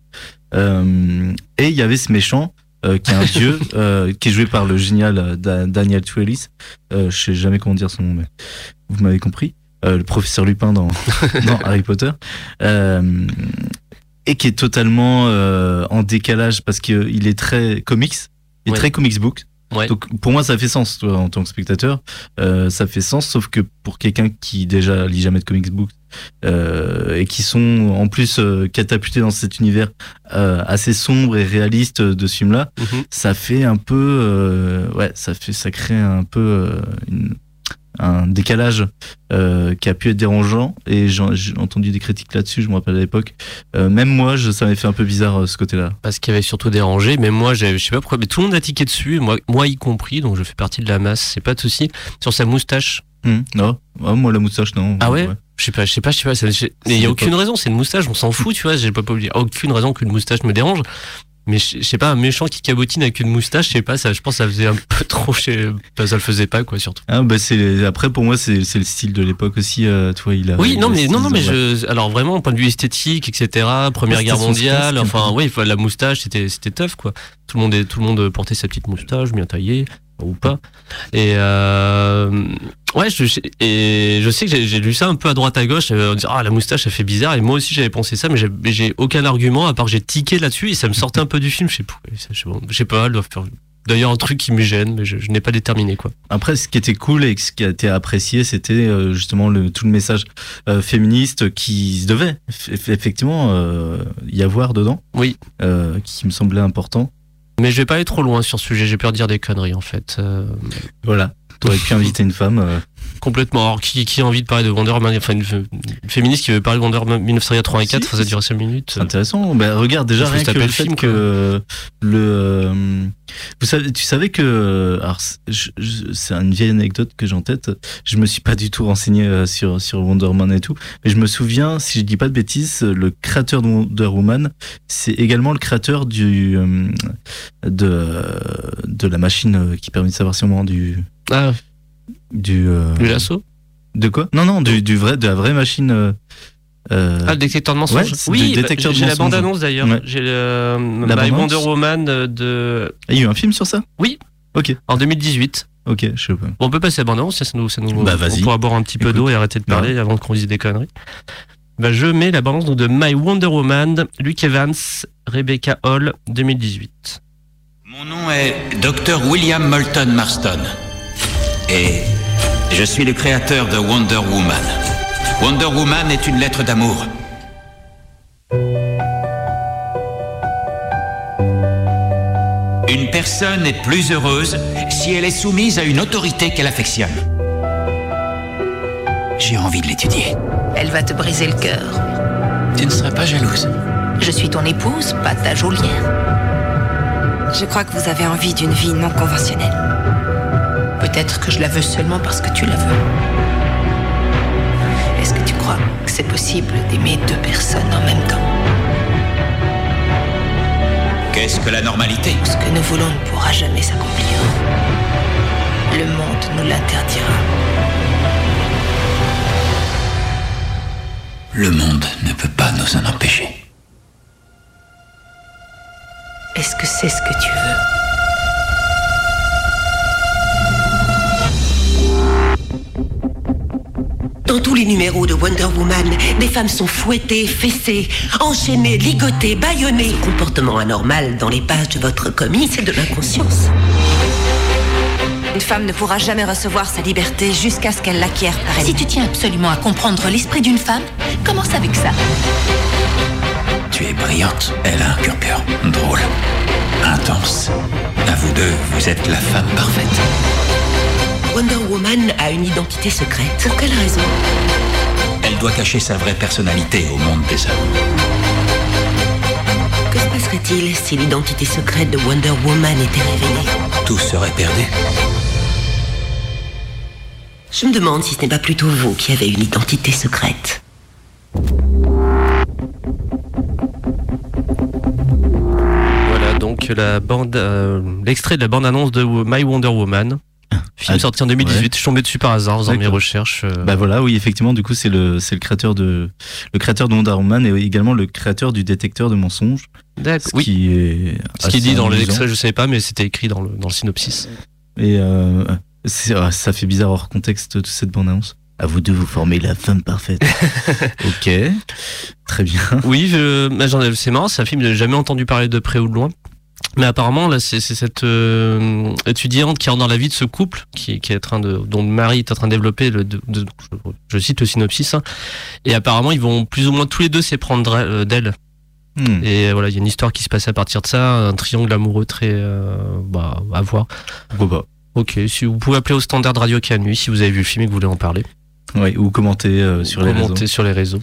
Euh, et il y avait ce méchant euh, qui est un dieu, [LAUGHS] euh, qui est joué par le génial euh, Da- Daniel Twellis. Euh, je sais jamais comment dire son nom, mais vous m'avez compris. Euh, le professeur Lupin dans, [LAUGHS] dans Harry Potter. Euh, et qui est totalement euh, en décalage parce qu'il est très comics, Ouais. très comics book. Ouais. Donc pour moi ça fait sens toi, en tant que spectateur, euh, ça fait sens sauf que pour quelqu'un qui déjà lit jamais de comics book euh, et qui sont en plus euh, catapultés dans cet univers euh, assez sombre et réaliste de ce film là, Mhm. ça fait un peu euh, ouais ça fait ça crée un peu euh, une- un décalage euh, qui a pu être dérangeant et j'ai entendu des critiques là-dessus je me rappelle à l'époque Euh, même moi je, ça m'avait fait un peu bizarre euh, ce côté là Parce qu'il avait surtout dérangé, mais moi, je sais pas pourquoi, mais tout le monde a tiqué dessus, moi, moi y compris, donc je fais partie de la masse, c'est pas de souci. Sur sa moustache. Hum, non Ah, moi la moustache non Ah ouais Je sais pas, je sais pas, je sais pas. ça- Mais il y a aucune pas- raison, c'est une moustache, on s'en fout, tu vois. J'ai pas oublié. Aucune raison qu'une moustache me dérange. Mais je sais pas, un méchant qui cabotine avec une moustache, je sais pas, ça, je pense que ça faisait un peu trop chez, ça le faisait pas, quoi, surtout. Ah bah c'est après pour moi c'est c'est le style de l'époque aussi euh, tu vois il a Oui, non, mais, non, non, mais je, alors vraiment, point de vue esthétique, etc., Première Ouais, Guerre mondiale, enfin, oui, la moustache, c'était, c'était tough, quoi. Tout le monde, est, tout le monde portait sa petite moustache, bien taillée, ou pas. Et, euh, ouais, je, et je sais que j'ai, lu ça un peu à droite à gauche, euh, en disant, ah, la moustache, ça fait bizarre, et moi aussi, j'avais pensé ça, mais j'ai, aucun argument, à part que j'ai tiqué là-dessus, et ça me sortait un peu du film, je sais pas, je sais pas, D'ailleurs, un truc qui me gêne, mais je, je n'ai pas déterminé, quoi. Après, ce qui était cool et ce qui a été apprécié, c'était euh, justement le, tout le message euh, féministe qui devait eff- effectivement euh, y avoir dedans. Oui. Euh, qui me semblait important. Mais je vais pas aller trop loin sur ce sujet, j'ai peur de dire des conneries, en fait. Euh, Voilà. T'aurais pu inviter une femme. Complètement. Alors, qui, qui a envie de parler de Wonder Woman Enfin, une, une féministe qui veut parler de Wonder Woman 1984, Si, ça dure 5 minutes. c'est intéressant. Ben, regarde déjà rien que le fait film, que le. euh, vous savez, tu savais que. Alors, c'est- une vieille anecdote que j'ai en tête. Je me suis pas du tout renseigné euh, sur sur Wonder Woman et tout, mais je me souviens, si je dis pas de bêtises, le créateur de Wonder Woman, c'est également le créateur du euh, de de la machine qui permet de savoir si on du Ah, du euh, du lasso de quoi? Non non du du vrai de la vraie machine. euh, euh, Ah, le détecteur de mensonges ouais, Oui, bah, détecteur j'ai de la bande-annonce d'ailleurs. Ouais. J'ai le My Wonder Woman euh, de... il y a eu un film sur ça? En 2018. Ok, je sais pas. Bon, on peut passer à la bande-annonce, ça, ça nous, ça nous, Bah, on vas-y. pourra boire un petit peu d'eau et arrêter de parler avant qu'on dise des conneries. Bah, je mets la bande-annonce donc, de My Wonder Woman, Luke Evans, Rebecca Hall, 2018. Mon nom est Dr. William Moulton Marston. Et je suis le créateur de Wonder Woman. Wonder Woman est une lettre d'amour. Une personne est plus heureuse si elle est soumise à une autorité qu'elle affectionne. J'ai envie de l'étudier. Elle va te briser le cœur. Tu ne serais pas jalouse Je suis ton épouse, pas ta geôlière. Je crois que vous avez envie d'une vie non conventionnelle. Peut-être que je la veux seulement parce que tu la veux. Est-ce que tu crois que c'est possible d'aimer deux personnes en même temps? Qu'est-ce que la normalité? Ce que nous voulons ne pourra jamais s'accomplir. Le monde nous l'interdira. Le monde ne peut pas nous en empêcher. Est-ce que c'est ce que tu veux? Dans tous les numéros de Wonder Woman, des femmes sont fouettées, fessées, enchaînées, ligotées, bâillonnées. Ce comportement anormal dans les pages de votre comics, c'est de l'inconscience. Une femme ne pourra jamais recevoir sa liberté jusqu'à ce qu'elle l'acquiert par elle. Si tu tiens absolument à comprendre l'esprit d'une femme, commence avec ça. Tu es brillante. Elle a un cœur pur. Drôle. intense. À vous deux, vous êtes la femme parfaite. Wonder Woman a une identité secrète. Pour quelle raison? Elle doit cacher sa vraie personnalité au monde des hommes. Que se passerait-il si l'identité secrète de Wonder Woman était révélée? Tout serait perdu. Je me demande si ce n'est pas plutôt vous qui avez une identité secrète. Voilà donc la bande, euh, l'extrait de la bande-annonce de My Wonder Woman. Film Ah, sorti en 2018, ouais. je suis tombé dessus par hasard en faisant mes recherches. euh, Bah voilà, oui, effectivement, du coup, c'est le, c'est le créateur de, le créateur de Wonder Woman et également le créateur du détecteur de mensonges. D'accord. Ce Oui. qui est. Ce qui est dit dans l'extrait, je savais pas, mais c'était écrit dans le, dans le synopsis. Et euh, ah, ça fait bizarre hors contexte toute cette bande-annonce. À vous deux, vous formez la femme parfaite. [LAUGHS] ok, très bien. Oui, je, mais j'en ai- c'est marrant, c'est un film que j'ai jamais entendu parler de près ou de loin. Mais apparemment, là, c'est cette euh, étudiante qui rentre dans la vie de ce couple, qui, qui est en train de, dont le mari est en train de développer, le, de- de- je, cite le synopsis, hein. et apparemment, ils vont plus ou moins tous les deux s'éprendre euh, d'elle. Hmm. Et voilà, il y a une histoire qui se passe à partir de ça, un triangle amoureux très, euh, bah, à voir. Pourquoi pas Ok, si vous pouvez appeler au standard de Radio Canui si vous avez vu le film et que vous voulez en parler. Ouais, ou commenter euh, sur les réseaux. Commentez sur les réseaux.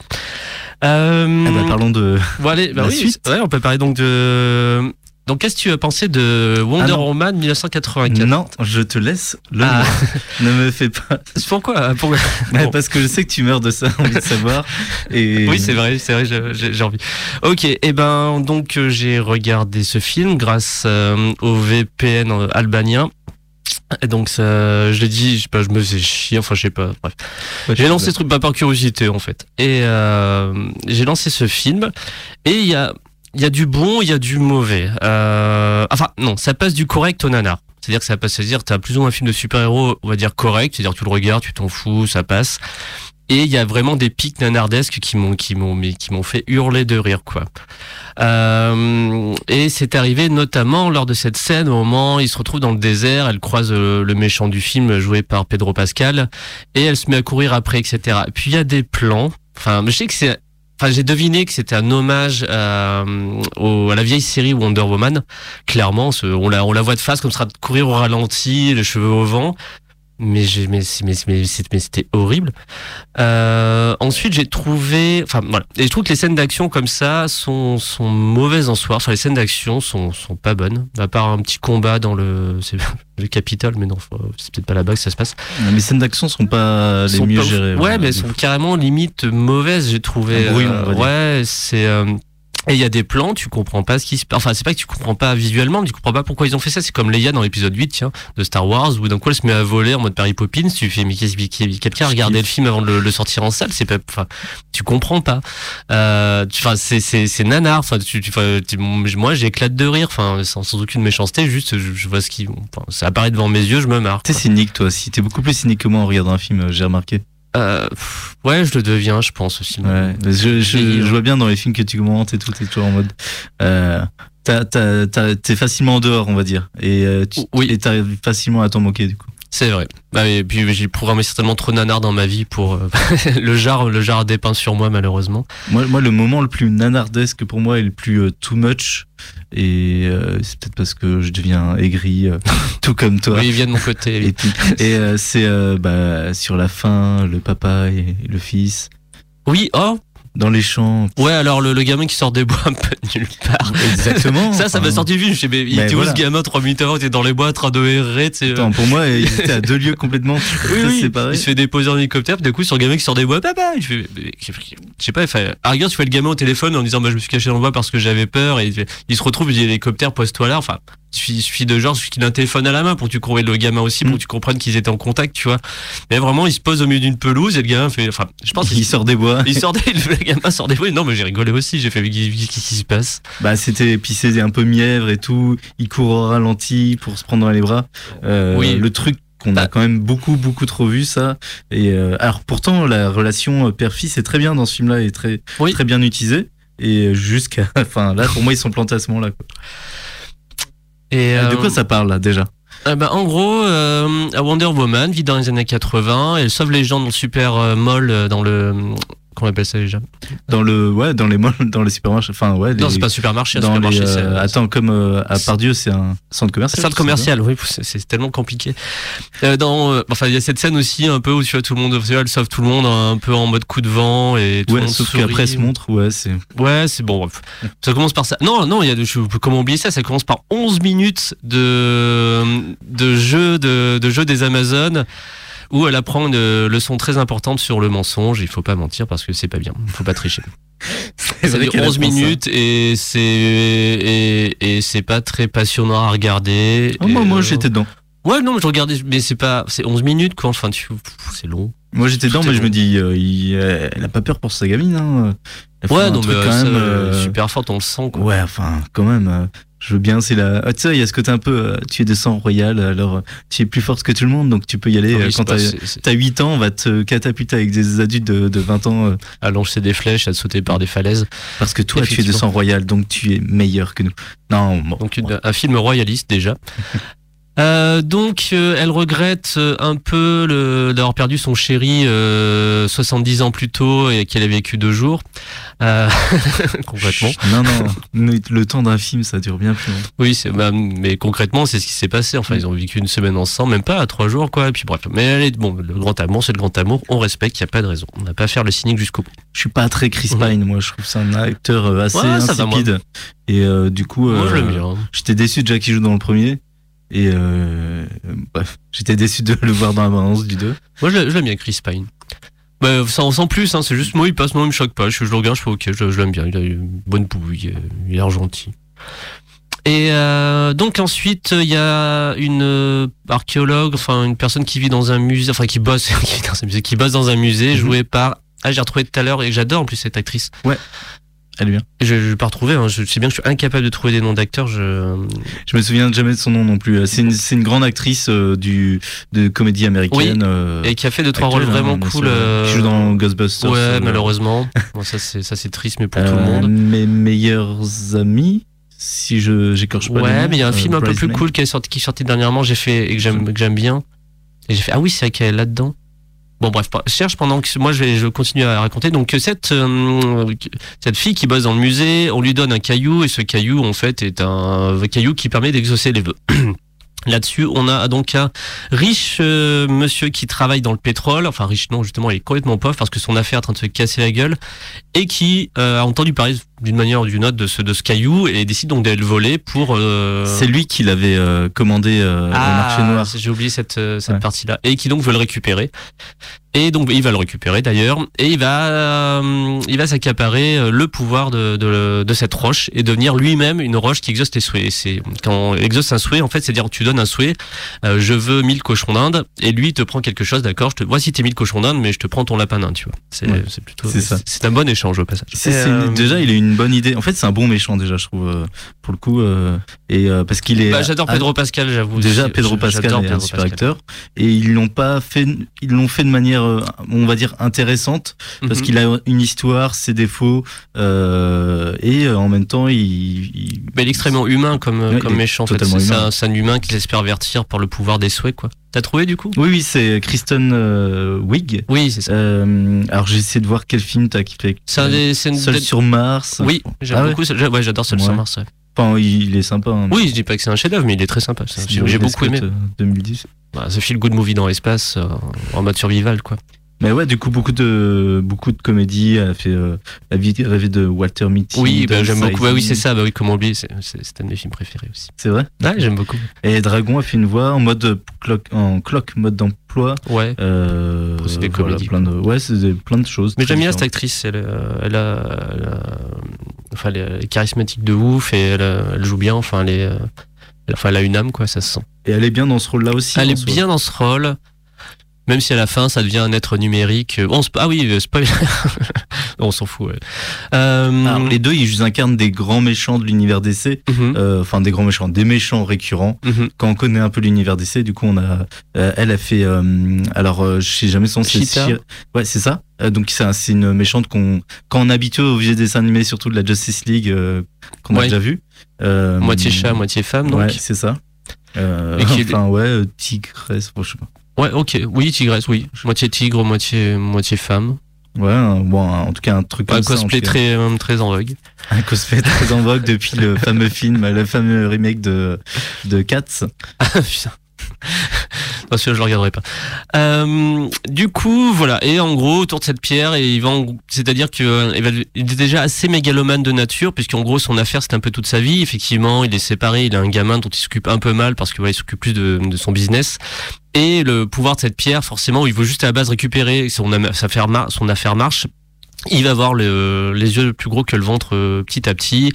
Euh, Ah bah, parlons de. [LAUGHS] Bon, allez, bah La oui, suite. ouais, on peut parler donc de. Donc, qu'est-ce que tu as pensé de Wonder Ah. Woman 1984 Non, je te laisse le Ah. [LAUGHS] Ne me fais pas. Pourquoi, pourquoi [LAUGHS] Ouais, Bon. Parce que je sais que tu meurs de ça, envie de savoir. Et... Oui, c'est vrai, c'est vrai, j'ai- envie. Ok, et ben donc euh, j'ai regardé ce film grâce euh, au VPN euh, albanien. Et donc ça, je l'ai dit, je sais pas, je me faisais chier, enfin je sais pas, bref. Ouais, J'ai lancé ce truc pas par curiosité en fait. Et euh, j'ai lancé ce film et il y a il y a du bon, il y a du mauvais. Euh, enfin non, ça passe du correct au nanar. C'est-à-dire que ça passe, c'est-à-dire t'as plus ou moins un film de super-héros, on va dire correct, c'est-à-dire tu le regardes, tu t'en fous, ça passe. Et il y a vraiment des pics nanardesques qui m'ont qui m'ont qui m'ont fait hurler de rire quoi. Euh, et c'est arrivé notamment lors de cette scène au moment où il se retrouve dans le désert, elle croise euh, le méchant du film joué par Pedro Pascal et elle se met à courir après etc. Et puis il y a des plans. Enfin, je sais que c'est Enfin, j'ai deviné que c'était un hommage à, au- à la vieille série Wonder Woman. Clairement, on la, on la voit de face comme ça, courir au ralenti, les cheveux au vent. Mais j'ai, mais, c'est- mais, mais, c'était horrible. Euh, ensuite, j'ai trouvé, enfin voilà, et je trouve que les scènes d'action comme ça sont sont mauvaises en soi. Enfin, les scènes d'action sont sont pas bonnes. À part un petit combat dans le [LAUGHS] le Capitole, mais non, c'est peut-être pas là-bas que ça se passe. Les scènes d'action sont pas les Sont mieux pas gérées. Ouais, mais elles sont carrément limite mauvaises, j'ai trouvé. Brouillon, Euh, ouais, c'est. euh, Et il y a des plans, tu comprends pas ce qui se passe. Enfin, c'est pas que tu comprends pas visuellement, mais tu comprends pas pourquoi ils ont fait ça. C'est comme Leia dans l'épisode 8, tiens, de Star Wars, où d'un coup elle se met à voler en mode Mary Poppins. Tu fais, mais qu'est-ce qui- quelqu'un a regardé le film avant de le, le sortir en salle? C'est pas, enfin, tu comprends pas. Euh, enfin, c'est, c'est, c'est nanar. Enfin, tu, tu, tu- moi, j'éclate de rire. Enfin, sans, sans aucune méchanceté, juste, je, je vois ce qui, enfin, ça apparaît devant mes yeux, je me marre. T'es cynique, toi aussi. T'es beaucoup plus cynique que moi en regardant un film, euh, j'ai remarqué. Euh, pff, ouais, je le deviens, je pense aussi. Ouais, je, je, je vois bien dans les films que tu commentes et tout, t'es toujours en mode. Euh, T'es facilement en dehors, on va dire. Et euh, tu Oui. et t'arrives facilement à t'en moquer, du coup. C'est vrai. Bah, et puis j'ai programmé certainement trop nanar dans ma vie pour euh, [LAUGHS] le jar, le jar dépeint sur moi malheureusement. Moi, moi, le moment le plus nanardesque pour moi est le plus euh, too much. Et euh, c'est peut-être parce que je deviens aigri, euh, [LAUGHS] tout comme toi. Oui, il vient de mon côté. Et, puis- et euh, c'est euh, bah, sur la fin, le papa et le fils, Oui, oh, dans les champs. ouais, alors le, le gamin qui sort des bois un peu de nulle part. Exactement. [LAUGHS] Ça, ça m'a sorti du film. Je sais, mais il Ben était où ce gamin trois minutes avant, il était dans les bois en train de errer, tu sais. euh. Attends, pour moi, ils étaient à deux lieux complètement [LAUGHS] Oui, oui. séparés. Il se fait déposer en hélicoptère, puis d'un coup, sur le gamin qui sort des bois, papa, il fait, mais- je sais pas, il à rigueur, tu fais le gamin au téléphone en disant, bah, je me suis caché dans le bois parce que j'avais peur, et il, il se retrouve, il dit, l'hélicoptère, pose-toi là, enfin, il suffit, de genre, il suffit qu'il ait un téléphone à la main pour que tu cours le gamin aussi, pour Mm. que tu comprennes qu'ils étaient en contact, tu vois. Mais vraiment, il se pose au milieu d'une pelouse, et le gamin fait, enfin, je pense [LAUGHS] Il sort des bois. il sort des, le gamin sort des bois, non, mais j'ai rigolé aussi, j'ai fait, qu'est-ce qui se passe? Bah, c'était, puis c'est un peu mièvre et tout. Il court au ralenti pour se prendre dans les bras. Euh, Oui. Le truc qu'on a Bah. quand même beaucoup, beaucoup trop vu, ça. Et euh, alors, pourtant, la relation euh, père-fils est très bien dans ce film-là et très, Oui. très bien utilisée. Et jusqu'à, [LAUGHS] enfin, là, pour moi, ils sont plantés à ce moment-là. quoi. Et, De euh, quoi ça parle, là, déjà? Euh, bah, en gros, euh, Wonder Woman vit dans les années 80, elle sauve les gens dans le super euh, mall, euh, dans le qu'on appelle ça déjà Dans le, ouais, dans les [LAUGHS] dans les supermarchés. Enfin, ouais. Non, les- c'est pas un supermarché. Un dans supermarché, les, c'est- euh, attends, comme euh, à Pardieu, c'est un centre commercial. Centre commercial, oui, c'est- tellement compliqué. Euh, dans, euh, enfin, il y a cette scène aussi un peu où tu vois tout le monde, elle sauve tout le monde un peu en mode coup de vent et tout Ouais, le monde sauf sourit. qu'après, se montre, ouais, c'est. Ouais, c'est bon. Ça commence par ça. Non, non, il y a de, je- comment oublier ça? Ça commence par 11 minutes de de jeu de, de jeu des Amazones où elle apprend une leçon très importante sur le mensonge. Il faut pas mentir parce que c'est pas bien. Il faut pas tricher. [LAUGHS] Ça dure qu'elle 11 apprend ça. minutes et c'est et, et c'est pas très passionnant à regarder. Oh, moi, euh, j'étais dedans. Ouais, non, mais je regardais, mais c'est pas, c'est 11 minutes quoi. Enfin, tu, c'est long. Moi, j'étais dedans, mais je me dis, euh, il- euh, elle a pas peur pour sa gamine, hein. Ouais, non, mais quand même. euh, super forte, on le sent quoi. Ouais, enfin, quand même. Je veux bien, c'est la. Ah, tu sais, il y a ce côté un peu. euh, tu es de sang royal, alors euh, tu es plus forte que tout le monde, donc tu peux y aller. Ah oui, euh, quand t'as t'as 8 ans, on va te catapulter avec des adultes de, de 20 ans. à lancer des flèches, à sauter par des falaises. parce que toi, tu es de sang royal, donc tu es meilleur que nous. Non, bon. Donc une- un film royaliste déjà. [LAUGHS] Euh, donc euh, elle regrette euh, un peu d'avoir perdu son chéri euh, 70 ans plus tôt et qu'elle a vécu deux jours. [LAUGHS] Concrètement. Non, non, le temps d'un film, ça dure bien plus longtemps. Oui, bah, mais concrètement, c'est ce qui s'est passé. Enfin, ils ont vécu une semaine ensemble, même pas à trois jours, quoi. Et puis bref. Mais bon, le grand amour, c'est le grand amour. On respecte, il n'y a pas de raison. On n'a pas à faire le cynique jusqu'au bout. Je suis pas très Chris. Pine, moi, je trouve c'est un acteur assez Ouais, ça va, insipide. Et euh, du coup, euh, j'étais déçu déjà qu'il joue dans le premier. Et euh, bref, j'étais déçu de le voir dans la balance du 2. Moi, je l'aime bien, Chris Pine. Bah, sans, sans plus, hein, c'est juste moi, il passe, moi, il me choque pas. Je, je le regarde, je fais ok, je, je l'aime bien. Il a une bonne bouille, euh, il a l'air gentil. Et euh, donc ensuite, il y a une euh, archéologue, enfin une personne qui vit dans un musée, enfin qui bosse, [LAUGHS] qui vit dans un musée, qui bosse dans un musée, Mhm. jouée par. Ah, j'ai retrouvé tout à l'heure et j'adore en plus cette actrice. Elle bien. Je ne vais pas retrouver, hein, je sais bien que je suis incapable de trouver des noms d'acteurs. Je... Je me souviens jamais de son nom non plus. C'est une, c'est une grande actrice euh, du, de comédie américaine. euh, Et qui a fait deux trois rôles vraiment hein, cool. euh, Qui joue dans Ghostbusters. Ouais, euh, malheureusement. [LAUGHS] Bon, ça c'est ça c'est triste, mais pour tout le euh, monde. Mes meilleurs amis, si je j'écorche pas. Ouais, mais il y a un euh, film un peu plus cool qui est sorti, qui est sorti dernièrement, j'ai fait et que j'aime que j'aime bien. Et j'ai fait ah oui, c'est vrai qu'elle est là-dedans. Bon bref, cherche pendant que moi je vais je continue à raconter. Donc cette euh, cette fille qui bosse dans le musée, on lui donne un caillou et ce caillou en fait est un caillou qui permet d'exaucer les vœux. [CLEARS THROAT] Là-dessus, on a donc un riche euh, monsieur qui travaille dans le pétrole, enfin riche non justement, il est complètement pauvre parce que son affaire est en train de se casser la gueule et qui euh, a entendu parler d'une manière ou d'une autre de ce de ce caillou et décide donc d'aller le voler pour. euh, C'est lui qui l'avait euh, commandé euh, au marché noir. Ah, J'ai oublié cette, euh, cette Ouais. partie-là. Et qui donc veut le récupérer. Et donc il va le récupérer d'ailleurs. Et il va, euh, il va s'accaparer euh, le pouvoir de, de, de cette roche et devenir lui-même une roche qui exauce tes souhaits. C'est quand on exauce un souhait, en fait, c'est dire tu donnes un souhait. euh, je veux 1000 cochons d'Inde. Et lui il te prend quelque chose, d'accord. Je te voici tes 1000 cochons d'Inde, mais je te prends ton lapin d'Inde, tu vois. C'est Ouais. c'est plutôt. C'est ça. C'est un bon échange au passage. Euh, déjà, il a une bonne idée. En fait, c'est un bon méchant déjà, je trouve, euh, pour le coup. euh, et parce qu'il est. bah, J'adore Pedro Pascal, j'avoue. Déjà. Pedro Pascal est un super Pascal. acteur. Et ils l'ont pas fait, ils l'ont fait de manière, euh, on va dire, intéressante. Parce Mhm. qu'il a une histoire, ses défauts, euh, et euh, en même temps, il. il- Mais il est extrêmement humain comme, Ouais, comme méchant. En fait. totalement C'est un, humain qui laisse pervertir par le pouvoir des souhaits. quoi. T'as trouvé du coup? Oui, oui, c'est Kristen euh, Wiig. Oui, c'est ça. Euh, alors, j'ai essayé de voir quel film t'as kiffé. C'est une Seul sur Mars. Oui, j'aime Ah beaucoup. Ouais, j'adore Seul sur. Mars. ouais. Enfin, il est sympa. hein. Oui, je dis pas que c'est un chef-d'œuvre, mais il est très sympa. J'ai beaucoup aimé. Scott, euh, 2010. Bah, ce feel good movie dans l'espace euh, en mode survival, quoi. Mais ouais, du coup, beaucoup de, beaucoup de comédies. Elle a fait euh, La vie rêvée de Walter Mitty. Oui, bah, j'aime beaucoup. Bah oui, c'est ça. Bah oui, comment oublier C'est un de mes films préférés aussi. C'est vrai? Ouais, j'aime beaucoup. Et Dragon a fait une voix en mode clock, en clock mode d'emploi. Ouais. Euh, C'est des voilà, comédies, plein de, ouais, c'est plein de choses. Mais j'aime bien cette actrice. Elle, euh, elle a, elle a- enfin, elle est charismatique de ouf et elle, euh, elle joue bien. Enfin, elle est, euh, enfin, elle a une âme, quoi. Ça se sent. Et elle est bien dans ce rôle-là aussi. Elle est bien dans ce rôle. Même si à la fin ça devient un être numérique. Euh, on ah oui, euh, spoil. [LAUGHS] on s'en fout. ouais. Euh, Alors, les deux, ils incarnent des grands méchants de l'univers DC. mhm, Euh, Enfin, des grands méchants, des méchants récurrents. mhm. Quand on connaît un peu l'univers DC, du coup, on a. euh, elle a fait. alors, je sais jamais son c'est Cheetah. Shir- Ouais, c'est ça. Donc, c'est un- c'est une méchante qu'on. Quand on est habitué aux vieux dessins animés, surtout de la Justice League, qu'on a déjà vu. Euh, Moitié chat, moitié femme. Donc. Ouais, c'est ça. Euh, enfin, ouais, euh, tigresse, bon, je sais pas. Ouais, ok. Oui, tigresse, oui. Moitié tigre, moitié, moitié femme. Ouais, un- bon, un- en tout cas un truc Un comme ça. en cosplay très, euh, très en vogue. [LAUGHS] Un cosplay très en vogue depuis le fameux film, le fameux remake de, de Cats. [LAUGHS] Putain. Non, celui-là, je le regarderai pas. Euh, du coup, voilà. Et en gros, autour de cette pierre, et il va, en- c'est-à-dire que euh, il va- il est déjà assez mégalomane de nature, puisqu'en gros, son affaire, c'est un peu toute sa vie. Effectivement, il est séparé, il a un gamin dont il s'occupe un peu mal parce que voilà, il s'occupe plus de, de son business. Et le pouvoir de cette pierre, forcément, il veut juste à la base récupérer son affaire marche. Il va avoir le- les yeux plus gros que le ventre euh, petit à petit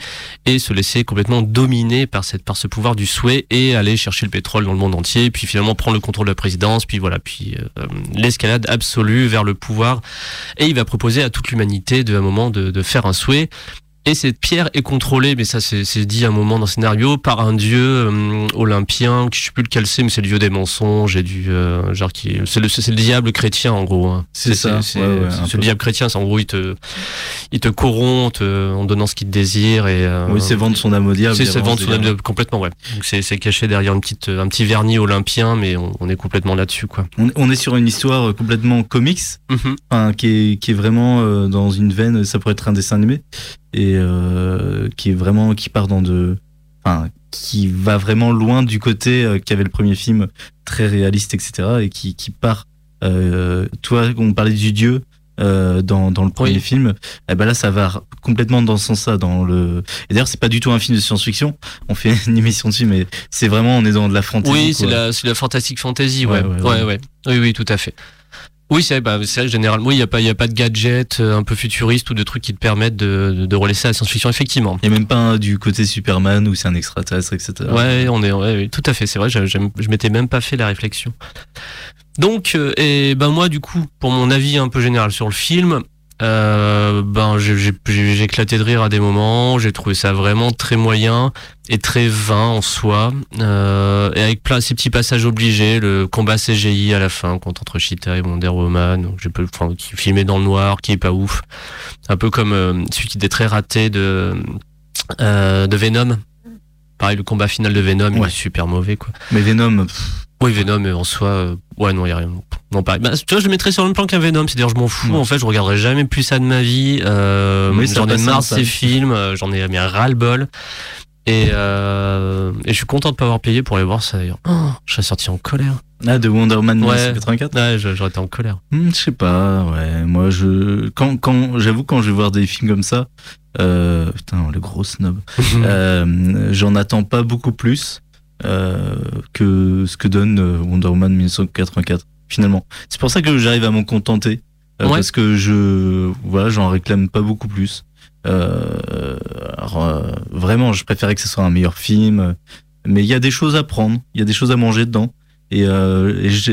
et se laisser complètement dominer par cette par ce pouvoir du souhait et aller chercher le pétrole dans le monde entier puis finalement prendre le contrôle de la présidence puis voilà puis euh, l'escalade absolue vers le pouvoir. Et il va proposer à toute l'humanité de un moment de faire un souhait et cette pierre est contrôlée, mais ça c'est dit à un moment dans le scénario, par un dieu euh, olympien, je sais plus lequel c'est, mais c'est le dieu des mensonges et du euh, genre qui c'est le le diable chrétien en gros. hein. C'est ça, C'est ouais, ouais, le diable chrétien, c'est en gros il te il te corrompt en te- en donnant ce qu'il te désire et euh, Oui, c'est vendre son âme au diable. c'est vendre son âme dire. de- complètement ouais. Donc c'est c'est caché derrière une petite un petit vernis olympien, mais on, on est complètement là-dessus quoi. On, on est sur une histoire euh, complètement comics, enfin, qui, est, qui est vraiment euh, dans une veine, ça pourrait être un dessin animé, et euh, qui est vraiment, qui part dans de, enfin, qui va vraiment loin du côté euh, qu'avait le premier film, très réaliste, etc., et qui, qui part, euh, toi, on parlait du dieu, euh, dans, dans le premier Oui. film, eh ben là ça va complètement dans ce sens-là. Dans le et d'ailleurs c'est pas du tout un film de science-fiction. On fait [LAUGHS] une émission dessus, mais c'est vraiment on est dans de la fantasy. Oui, c'est la, la fantastic fantasy. Ouais, Ouais, ouais, ouais. ouais. Oui, oui, tout à fait. Oui, c'est bah, généralement, il n'y a, pas- y a pas de gadgets euh, un peu futuristes ou de trucs qui te permettent de, de, de relaisser à la science-fiction, effectivement. Il y a même pas un du côté Superman où c'est un extraterrestre, etc. Ouais, on est, ouais, tout à fait, c'est vrai, j'aime- je m'étais même pas fait la réflexion. Donc, euh, et ben moi, du coup, pour mon avis un peu général sur le film, euh, ben j'ai éclaté de rire à des moments, j'ai trouvé ça vraiment très moyen et très vain en soi, euh, et avec plein ces petits passages obligés, le combat CGI à la fin contre entre Cheetah et Wonder Woman, donc j'ai peu, enfin, qui est filmé dans le noir, qui est pas ouf, un peu comme euh, celui qui était très raté de euh, de Venom. Pareil, le combat final de Venom, il est super mauvais, quoi. Mais Venom, pff, Oui, Venom, mais en soi, euh, ouais, non, il y a rien. Non, pareil. Bah, tu vois, je le mettrais sur le même plan qu'un Venom, c'est-à-dire, je m'en fous, Ouais. en fait, je regarderai jamais plus ça de ma vie. Euh, Oui, j'en ai marre de ces films, euh, j'en ai mis un ras-le-bol. Et, euh, et je suis content de pas avoir payé pour aller voir ça, d'ailleurs. Oh, je serais sorti en colère. ah, de Wonder Man Ouais. 1984. Ouais, j'aurais été en colère. Hmm, je sais pas, ouais. Moi, je quand quand j'avoue quand je vais voir des films comme ça, euh, putain, le gros snob. [LAUGHS] euh, J'en attends pas beaucoup plus euh, que ce que donne euh, Wonder Woman 1984. Finalement, c'est pour ça que j'arrive à m'en contenter euh, Ouais. parce que je voilà, j'en réclame pas beaucoup plus. Euh, alors, euh, vraiment, je préférais que ce soit un meilleur film, mais il y a des choses à prendre, il y a des choses à manger dedans. Et, euh, et je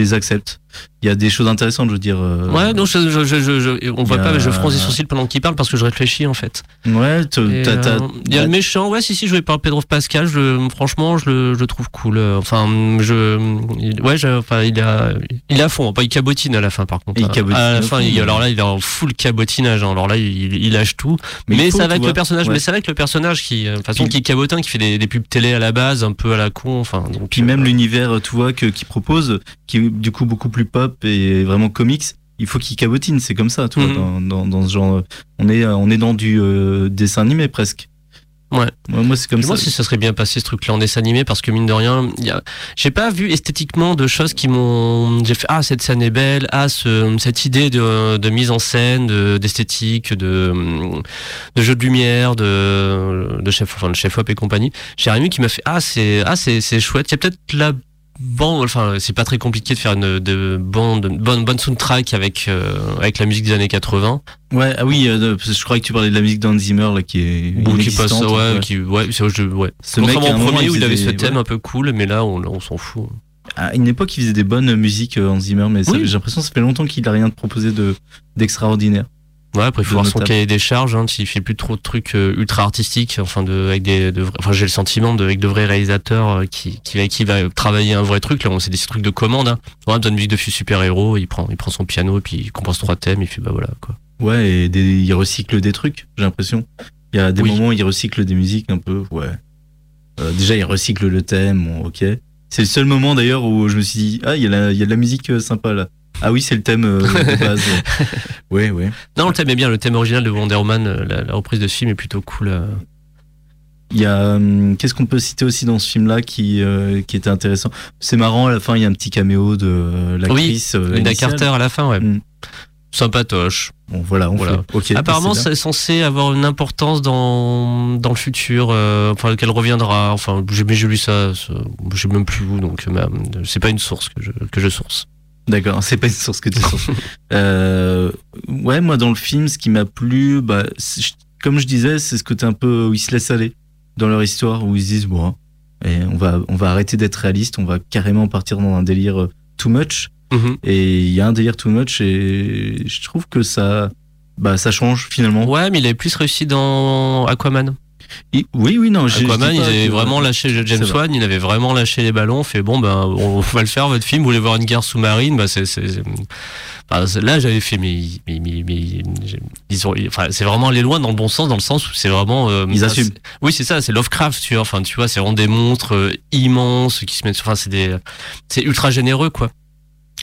les accepte. Il y a des choses intéressantes, je veux dire. euh, Ouais, non, je, je, je, je- je- on voit a- pas, mais je fronce les sourcils pendant qu'il parle parce que je réfléchis, en fait. Ouais, euh, Il y a le méchant, ouais, si, si, joué par Pedro Pascal, je, franchement, je le, je trouve cool. Euh, Enfin, je, il- ouais, je- enfin, il a, il à fond, pas il cabotine à la fin, par contre. Il cabotine à la fin, alors là, il est en full cabotinage, hein. alors là, il, lâche tout. Mais ça va avec le personnage, mais ça va avec le personnage qui, de façon, qui est cabotin, qui fait des, pubs télé à la base, un peu à la con, enfin. Puis même l'univers, tu vois, que qu'il propose, qui est du coup beaucoup plus pop et vraiment comics, il faut qu'il cabotine. C'est comme ça, tu vois, Mhm. dans, dans, dans ce genre. On est, on est dans du euh, dessin animé presque. Ouais. Moi, moi, c'est comme Puis moi, ça. si ça serait bien passé ce truc-là en dessin animé, parce que mine de rien, a... j'ai pas vu esthétiquement de choses qui m'ont. J'ai fait ah cette scène est belle, ah ce... cette idée de, de mise en scène, de- d'esthétique, de... de jeu de lumière, de de chef, enfin de chef op et compagnie. J'ai rien vu qui m'a fait ah c'est ah c'est c'est chouette. Il y a peut-être la bande, enfin c'est pas très compliqué de faire une de bande, bonne bonne soundtrack avec euh, avec la musique des années 80. Ouais, ah oui, euh, je croyais que tu parlais de la musique Zimmer là, qui est Ou qui passe, ouais, ouais. qui, ouais, c'est- je- ouais. Ce mec, moment, premier où il avait ce thème ouais. un peu cool, mais là, on, on s'en fout. À une époque, il faisait des bonnes musiques, euh, Hans Zimmer, mais Oui. j'ai l'impression que ça fait longtemps qu'il a rien de proposé de d'extraordinaire. Ouais, après, il faut voir son cahier des charges, hein, s'il fait plus trop de trucs euh, ultra artistiques, enfin, de, avec des, de enfin, j'ai le sentiment de, avec de vrais réalisateurs euh, qui, qui, va, qui va travailler un vrai truc. Là, on c'est des trucs de commande, hein. Ouais, besoin de musique de super-héros, il prend, il prend son piano, et puis il compose trois thèmes, il fait, bah voilà, quoi. Ouais, et des, il recycle des trucs, j'ai l'impression. Il y a des Oui. moments où il recycle des musiques un peu, ouais. Euh, déjà, il recycle le thème, bon, ok. C'est le seul moment d'ailleurs où je me suis dit, ah, il y, a la- il y a de la musique sympa là. Ah oui, c'est le thème euh, [LAUGHS] de base. ouais, ouais. Non, le thème est bien. Le thème original de Wonder Woman, euh, la, la reprise de ce film est plutôt cool. euh. Il y a hum, qu'est-ce qu'on peut citer aussi dans ce film-là qui euh, qui était intéressant? C'est marrant à la fin, il y a un petit caméo de euh, l'actrice euh, Linda. Carter à la fin, ouais. Mm. Sympatoche. Bon, voilà, on Voilà. fait. Ok. Apparemment, c'est censé avoir une importance dans, dans le futur, euh, enfin, qu'elle reviendra. Enfin, j'ai mais j'ai lu ça, sais même plus où, donc c'est pas une source que je, que je source. D'accord, c'est pas une source que tu sources. [LAUGHS] euh, ouais, moi dans le film, ce qui m'a plu, bah, comme je disais, c'est ce côté un peu où ils se laissent aller dans leur histoire, où ils se disent bon, et on va on va arrêter d'être réaliste, on va carrément partir dans un délire euh, too much. Mhm. Et il y a un délire too much et je trouve que ça, bah, ça change finalement. Ouais, mais il avait plus réussi dans Aquaman. Oui, oui, non. Aquaman, il avait vraiment lâché James vrai. Wan, il avait vraiment lâché les ballons, fait bon ben on va le faire votre film, vous voulez voir une guerre sous-marine, bah c'est c'est- là j'avais fait mais mais mais, mais- j'ai- ils ont enfin c'est vraiment aller loin dans le bon sens dans le sens où c'est vraiment euh, Ils enfin, assument. Oui, c'est ça, c'est Lovecraft, tu vois, enfin tu vois, c'est vraiment des monstres euh, immenses qui se mettent enfin c'est des c'est ultra généreux quoi.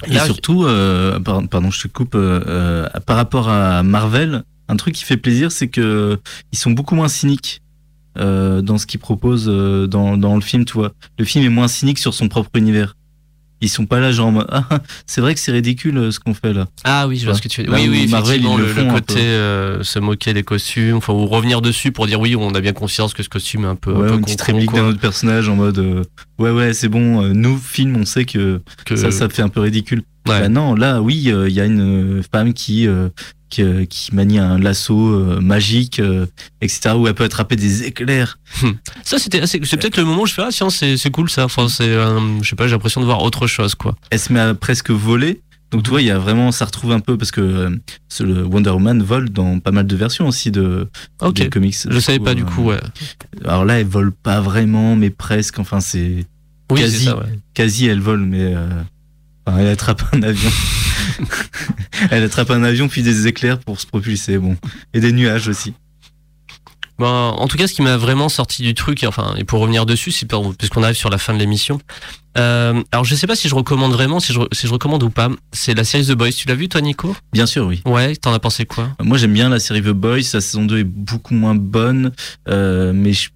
Et Là, surtout, euh, par- pardon, je te coupe. par rapport à Marvel, un truc qui fait plaisir, c'est que ils sont beaucoup moins cyniques euh, dans ce qu'ils proposent euh, dans, dans le film. Tu vois, le film est moins cynique sur son propre univers. Ils sont pas là genre en mode, ah, c'est vrai que c'est ridicule euh, ce qu'on fait là. Ah oui, je vois ce que tu veux. Là Oui, oui, Marvel, effectivement, le le, font le un côté euh, se moquer des costumes, enfin, ou revenir dessus pour dire oui, on a bien conscience que ce costume est un peu, un Ouais, peu une petite réplique d'un autre personnage en mode, euh, ouais ouais, c'est bon. euh, nous film, on sait que, Que- ça, ça fait un peu ridicule. Ouais. Bah non, là, oui, il y a une femme qui, qui, euh, qui manie un lasso euh, magique, euh, etc., où elle peut attraper des éclairs. Ça, c'était, c'est peut-être le moment où je fais ah tiens, c'est, cool ça. Enfin, c'est, euh, je sais pas, j'ai l'impression de voir autre chose quoi. Elle se met à presque voler. Donc tu vois, il y a vraiment, ça retrouve un peu parce que euh, le Wonder Woman vole dans pas mal de versions aussi de Ok. des comics. Je savais pas du coup, ouais. Alors là, elle vole pas vraiment, mais presque. Enfin, c'est Oui, quasi, c'est ça, ouais. quasi, elle vole, mais euh, enfin, elle attrape un avion. [LAUGHS] elle attrape un avion puis des éclairs pour se propulser, bon, et des nuages aussi. Ben, en tout cas, ce qui m'a vraiment sorti du truc, et enfin, et pour revenir dessus, c'est puisqu'on arrive sur la fin de l'émission. Euh, alors, je sais pas si je recommande vraiment, si je, si je recommande ou pas. C'est la série The Boys. Tu l'as vu, toi, Nico? Bien sûr, oui. Ouais. T'en as pensé quoi? Moi, j'aime bien la série The Boys. Sa saison 2 est beaucoup moins bonne, euh, mais je-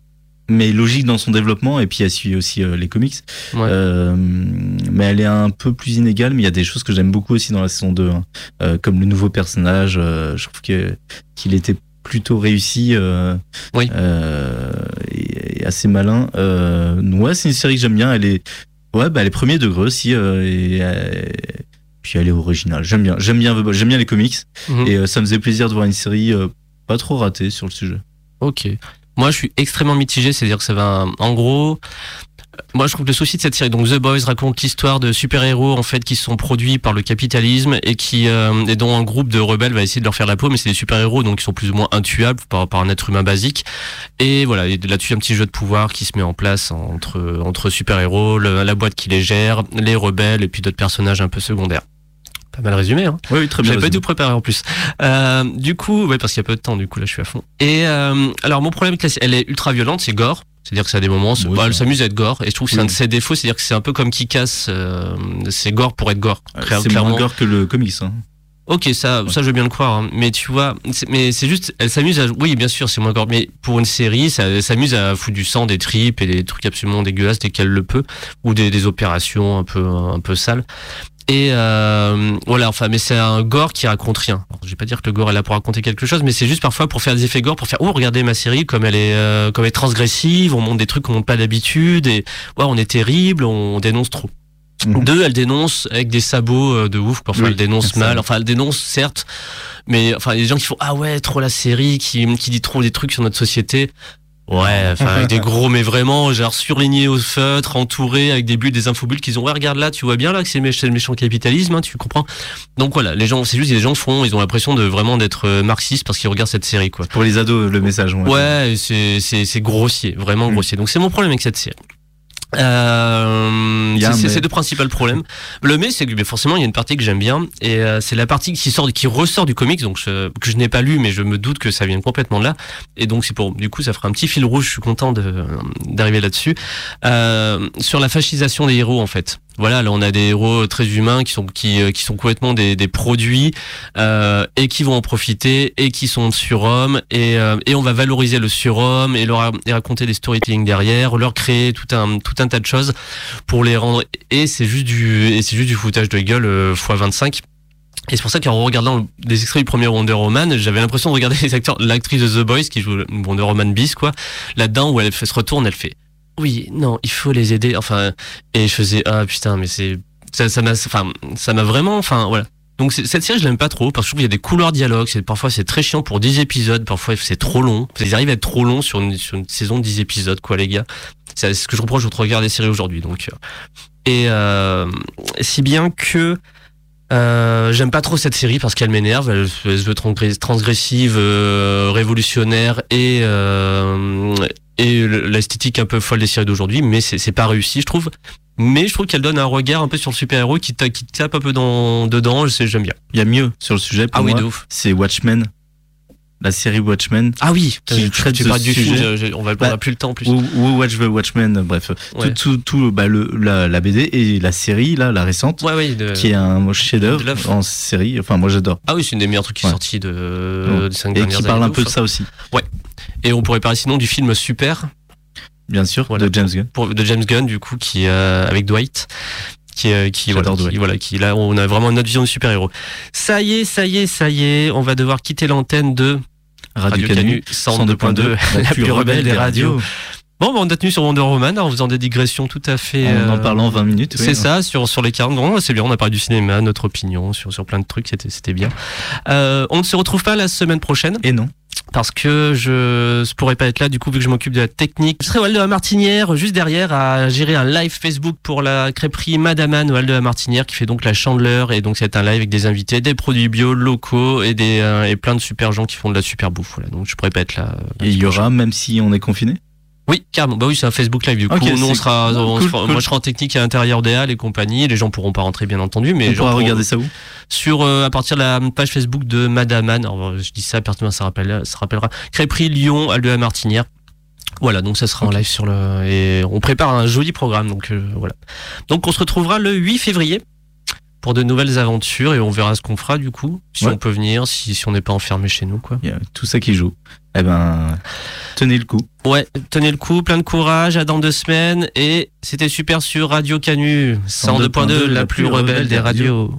mais logique dans son développement. Et puis, elle suit aussi euh, les comics. Ouais. Euh, mais elle est un peu plus inégale. Mais il y a des choses que j'aime beaucoup aussi dans la saison 2, hein. Euh, comme le nouveau personnage. je trouve que qu'il était plutôt réussi euh, Oui. euh, et, et assez malin. Euh, ouais, c'est une série que j'aime bien. Elle est ouais, bah, elle est premier degré aussi. et, puis elle est originale. J'aime bien. J'aime bien. J'aime bien les comics. Mhm. Et ça me faisait plaisir de voir une série pas trop ratée sur le sujet. Ok. Moi, je suis extrêmement mitigé, c'est-à-dire que ça va, en gros, moi, je trouve que le souci de cette série, donc The Boys raconte l'histoire de super-héros en fait qui sont produits par le capitalisme et qui euh, et dont un groupe de rebelles va essayer de leur faire la peau, mais c'est des super-héros donc ils sont plus ou moins intuables par, par un être humain basique. Et voilà, et là-dessus un petit jeu de pouvoir qui se met en place entre entre super-héros, la boîte qui les gère, les rebelles et puis d'autres personnages un peu secondaires. Pas mal résumé, hein Oui, oui, très bien. j'avais pas tout préparé en plus. Euh, du coup, ouais, parce qu'il y a peu de temps, du coup, là, je suis à fond. Et euh, alors, mon problème, elle est ultra violente, c'est gore. C'est-à-dire que ça a des moments, Oui, bah, elle s'amuse à être gore. Et je trouve que c'est Oui. un de ses défauts, c'est-à-dire que c'est un peu comme qui casse, euh, c'est gore pour être gore. Euh, C'est moins gore que le comics. Hein. Ok, ça, ça, je veux bien le croire. hein. Mais tu vois, mais c'est juste, elle s'amuse à, oui, bien sûr, c'est moins gore. Mais pour une série, ça, elle s'amuse à foutre du sang, des tripes et des trucs absolument dégueulasses dès qu'elle le peut, ou des, des opérations un peu, un peu sales. Et euh, voilà, enfin, mais c'est un gore qui raconte rien. Alors, je vais pas dire que le gore est là pour raconter quelque chose, mais c'est juste parfois pour faire des effets gore, pour faire oh regardez ma série comme elle est, euh, comme elle est transgressive, on montre des trucs qu'on montre pas d'habitude et ouais, on est terrible, on dénonce trop. Mhm. Deux, elle dénonce avec des sabots euh, de ouf. Enfin, Oui, elle dénonce mal. Enfin, elle dénonce certes, mais enfin, il y a des gens qui font ah ouais, trop la série, qui qui dit trop des trucs sur notre société. Ouais, enfin, avec des [LAUGHS] gros, mais vraiment, genre surligné au feutre, entouré avec des bulles, des infobulles qui ont, ouais, regarde là, tu vois bien là que c'est le méch- le méchant capitalisme, hein, tu comprends? Donc voilà, les gens, c'est juste, les gens font, ils ont l'impression de vraiment d'être euh, marxistes parce qu'ils regardent cette série, quoi. Pour les ados, le message. Ouais. Ouais, c'est c'est c'est grossier, vraiment Mm. grossier. Donc c'est mon problème avec cette série. Euh, c'est ces deux principaux problèmes. Le mais, c'est que forcément il y a une partie que j'aime bien et euh, c'est la partie qui sort, qui ressort du comics, donc je- que je n'ai pas lu, mais je me doute que ça vient complètement de là. Et donc c'est pour, du coup, ça fera un petit fil rouge. Je suis content d'arriver là-dessus euh, sur la fascisation des héros en fait. Voilà, là on a des héros très humains qui sont qui, euh, qui sont complètement des, des produits euh, et qui vont en profiter et qui sont surhommes et, euh, et on va valoriser le surhomme et leur et raconter des storytelling derrière, leur créer tout un tout un tas de choses pour les rendre et c'est juste du et c'est juste du foutage de gueule euh, x 25. Et c'est pour ça qu'en regardant les extraits du premier Wonder Woman, j'avais l'impression de regarder [LAUGHS] les acteurs, l'actrice de The Boys qui joue Wonder Woman bis quoi, là-dedans où elle se retourne, elle fait oui, non, il faut les aider. Enfin, et je faisais ah putain, mais c'est ça, m'a, enfin, ça m'a vraiment, enfin voilà. Donc cette série, je l'aime pas trop parce que je trouve qu'il y a des couleurs dialogues. Parfois c'est très chiant pour 10 épisodes, parfois c'est trop long. Ils arrivent à être trop longs sur une, saison de 10 épisodes, quoi, les gars. C'est ce que je reproche aux regarder des séries aujourd'hui. Donc euh, et euh, si bien que euh, j'aime pas trop cette série parce qu'elle m'énerve. Elle, elle se veut transgress- transgressive, euh, révolutionnaire et euh, et l'esthétique un peu folle des séries d'aujourd'hui, mais c'est pas réussi, je trouve. Mais je trouve qu'elle donne un regard un peu sur le super-héros qui, qui tape un peu dans, dedans. J'aime bien. Il y a mieux sur le sujet pour Ah oui, moi. de ouf. C'est Watchmen. La série Watchmen. Ah oui, Qui traite tu parles du film, sujet. je- je- on va on Bah, a plus le temps en plus. Ou, ou Watch the Watchmen, bref. Ouais. Tout, tout, tout, bah, le, la, la BD et la série, là, la récente, Ouais, ouais, de- qui est un chef-d'œuvre en série. Enfin, moi, j'adore. Ah oui, c'est une des meilleures trucs qui est Ouais. sortie de, Ouais. des cinq Et dernières qui parle années, un peu ouf, de hein. ça aussi. Et on pourrait parler sinon du film Super Bien sûr, Voilà. de James Gunn. pour, de James Gunn, du coup, qui euh, avec Dwight. Qui, euh, qui, voilà, J'adore qui, Dwight. voilà, qui là on a vraiment notre vision de super-héros. Ça y est, ça y est, ça y est, on va devoir quitter l'antenne de Radio, Radio Canu, Canu 102.2, la plus rebelle des radios. Bon, bah, on a tenu sur Wonder Woman en faisant des digressions tout à fait. En en euh, parlant 20 minutes. oui. C'est ça, sur, sur les 40. Bon, c'est bien, on a parlé du cinéma, notre opinion sur, sur plein de trucs, c'était, c'était bien. Euh, on ne se retrouve pas la semaine prochaine Et non. Parce que je ne pourrais pas être là, du coup, vu que je m'occupe de la technique. Je serai au Hall de la Martinière, juste derrière, à gérer un live Facebook pour la crêperie Madame Anne au de la Martinière, qui fait donc la chandeleur. Et donc, c'est un live avec des invités, des produits bio, locaux et, des, euh, et plein de super gens qui font de la super bouffe. Voilà, donc, je pourrais pas être là. euh, Et il y aura, même si on est confiné? Oui, carrément. Bah oui, c'est un Facebook Live. Du coup, Ok, nous, on sera, cool, on cool, sera- cool. moi, je serai en technique à l'intérieur des halles et compagnie. Les gens pourront pas rentrer, bien entendu, mais on pourra pourront- regarder ça où? sur euh, à partir de la page Facebook de Madame Anne. Alors, je dis ça, pertinemment, ça, rappelle, ça rappellera. Crêperie Lyon, Halle de la Martinière. Voilà, donc ça sera en live sur le et on prépare un joli programme. Donc euh, voilà. Donc on se retrouvera le 8 février pour de nouvelles aventures et on verra ce qu'on fera du coup. Si Ouais. on peut venir, si, si on n'est pas enfermé chez nous quoi. Il y a tout ça qui joue. Eh ben, tenez le coup. Ouais, tenez le coup, plein de courage, à dans deux semaines et c'était super sur Radio Canu 102.2, la plus rebelle des radios.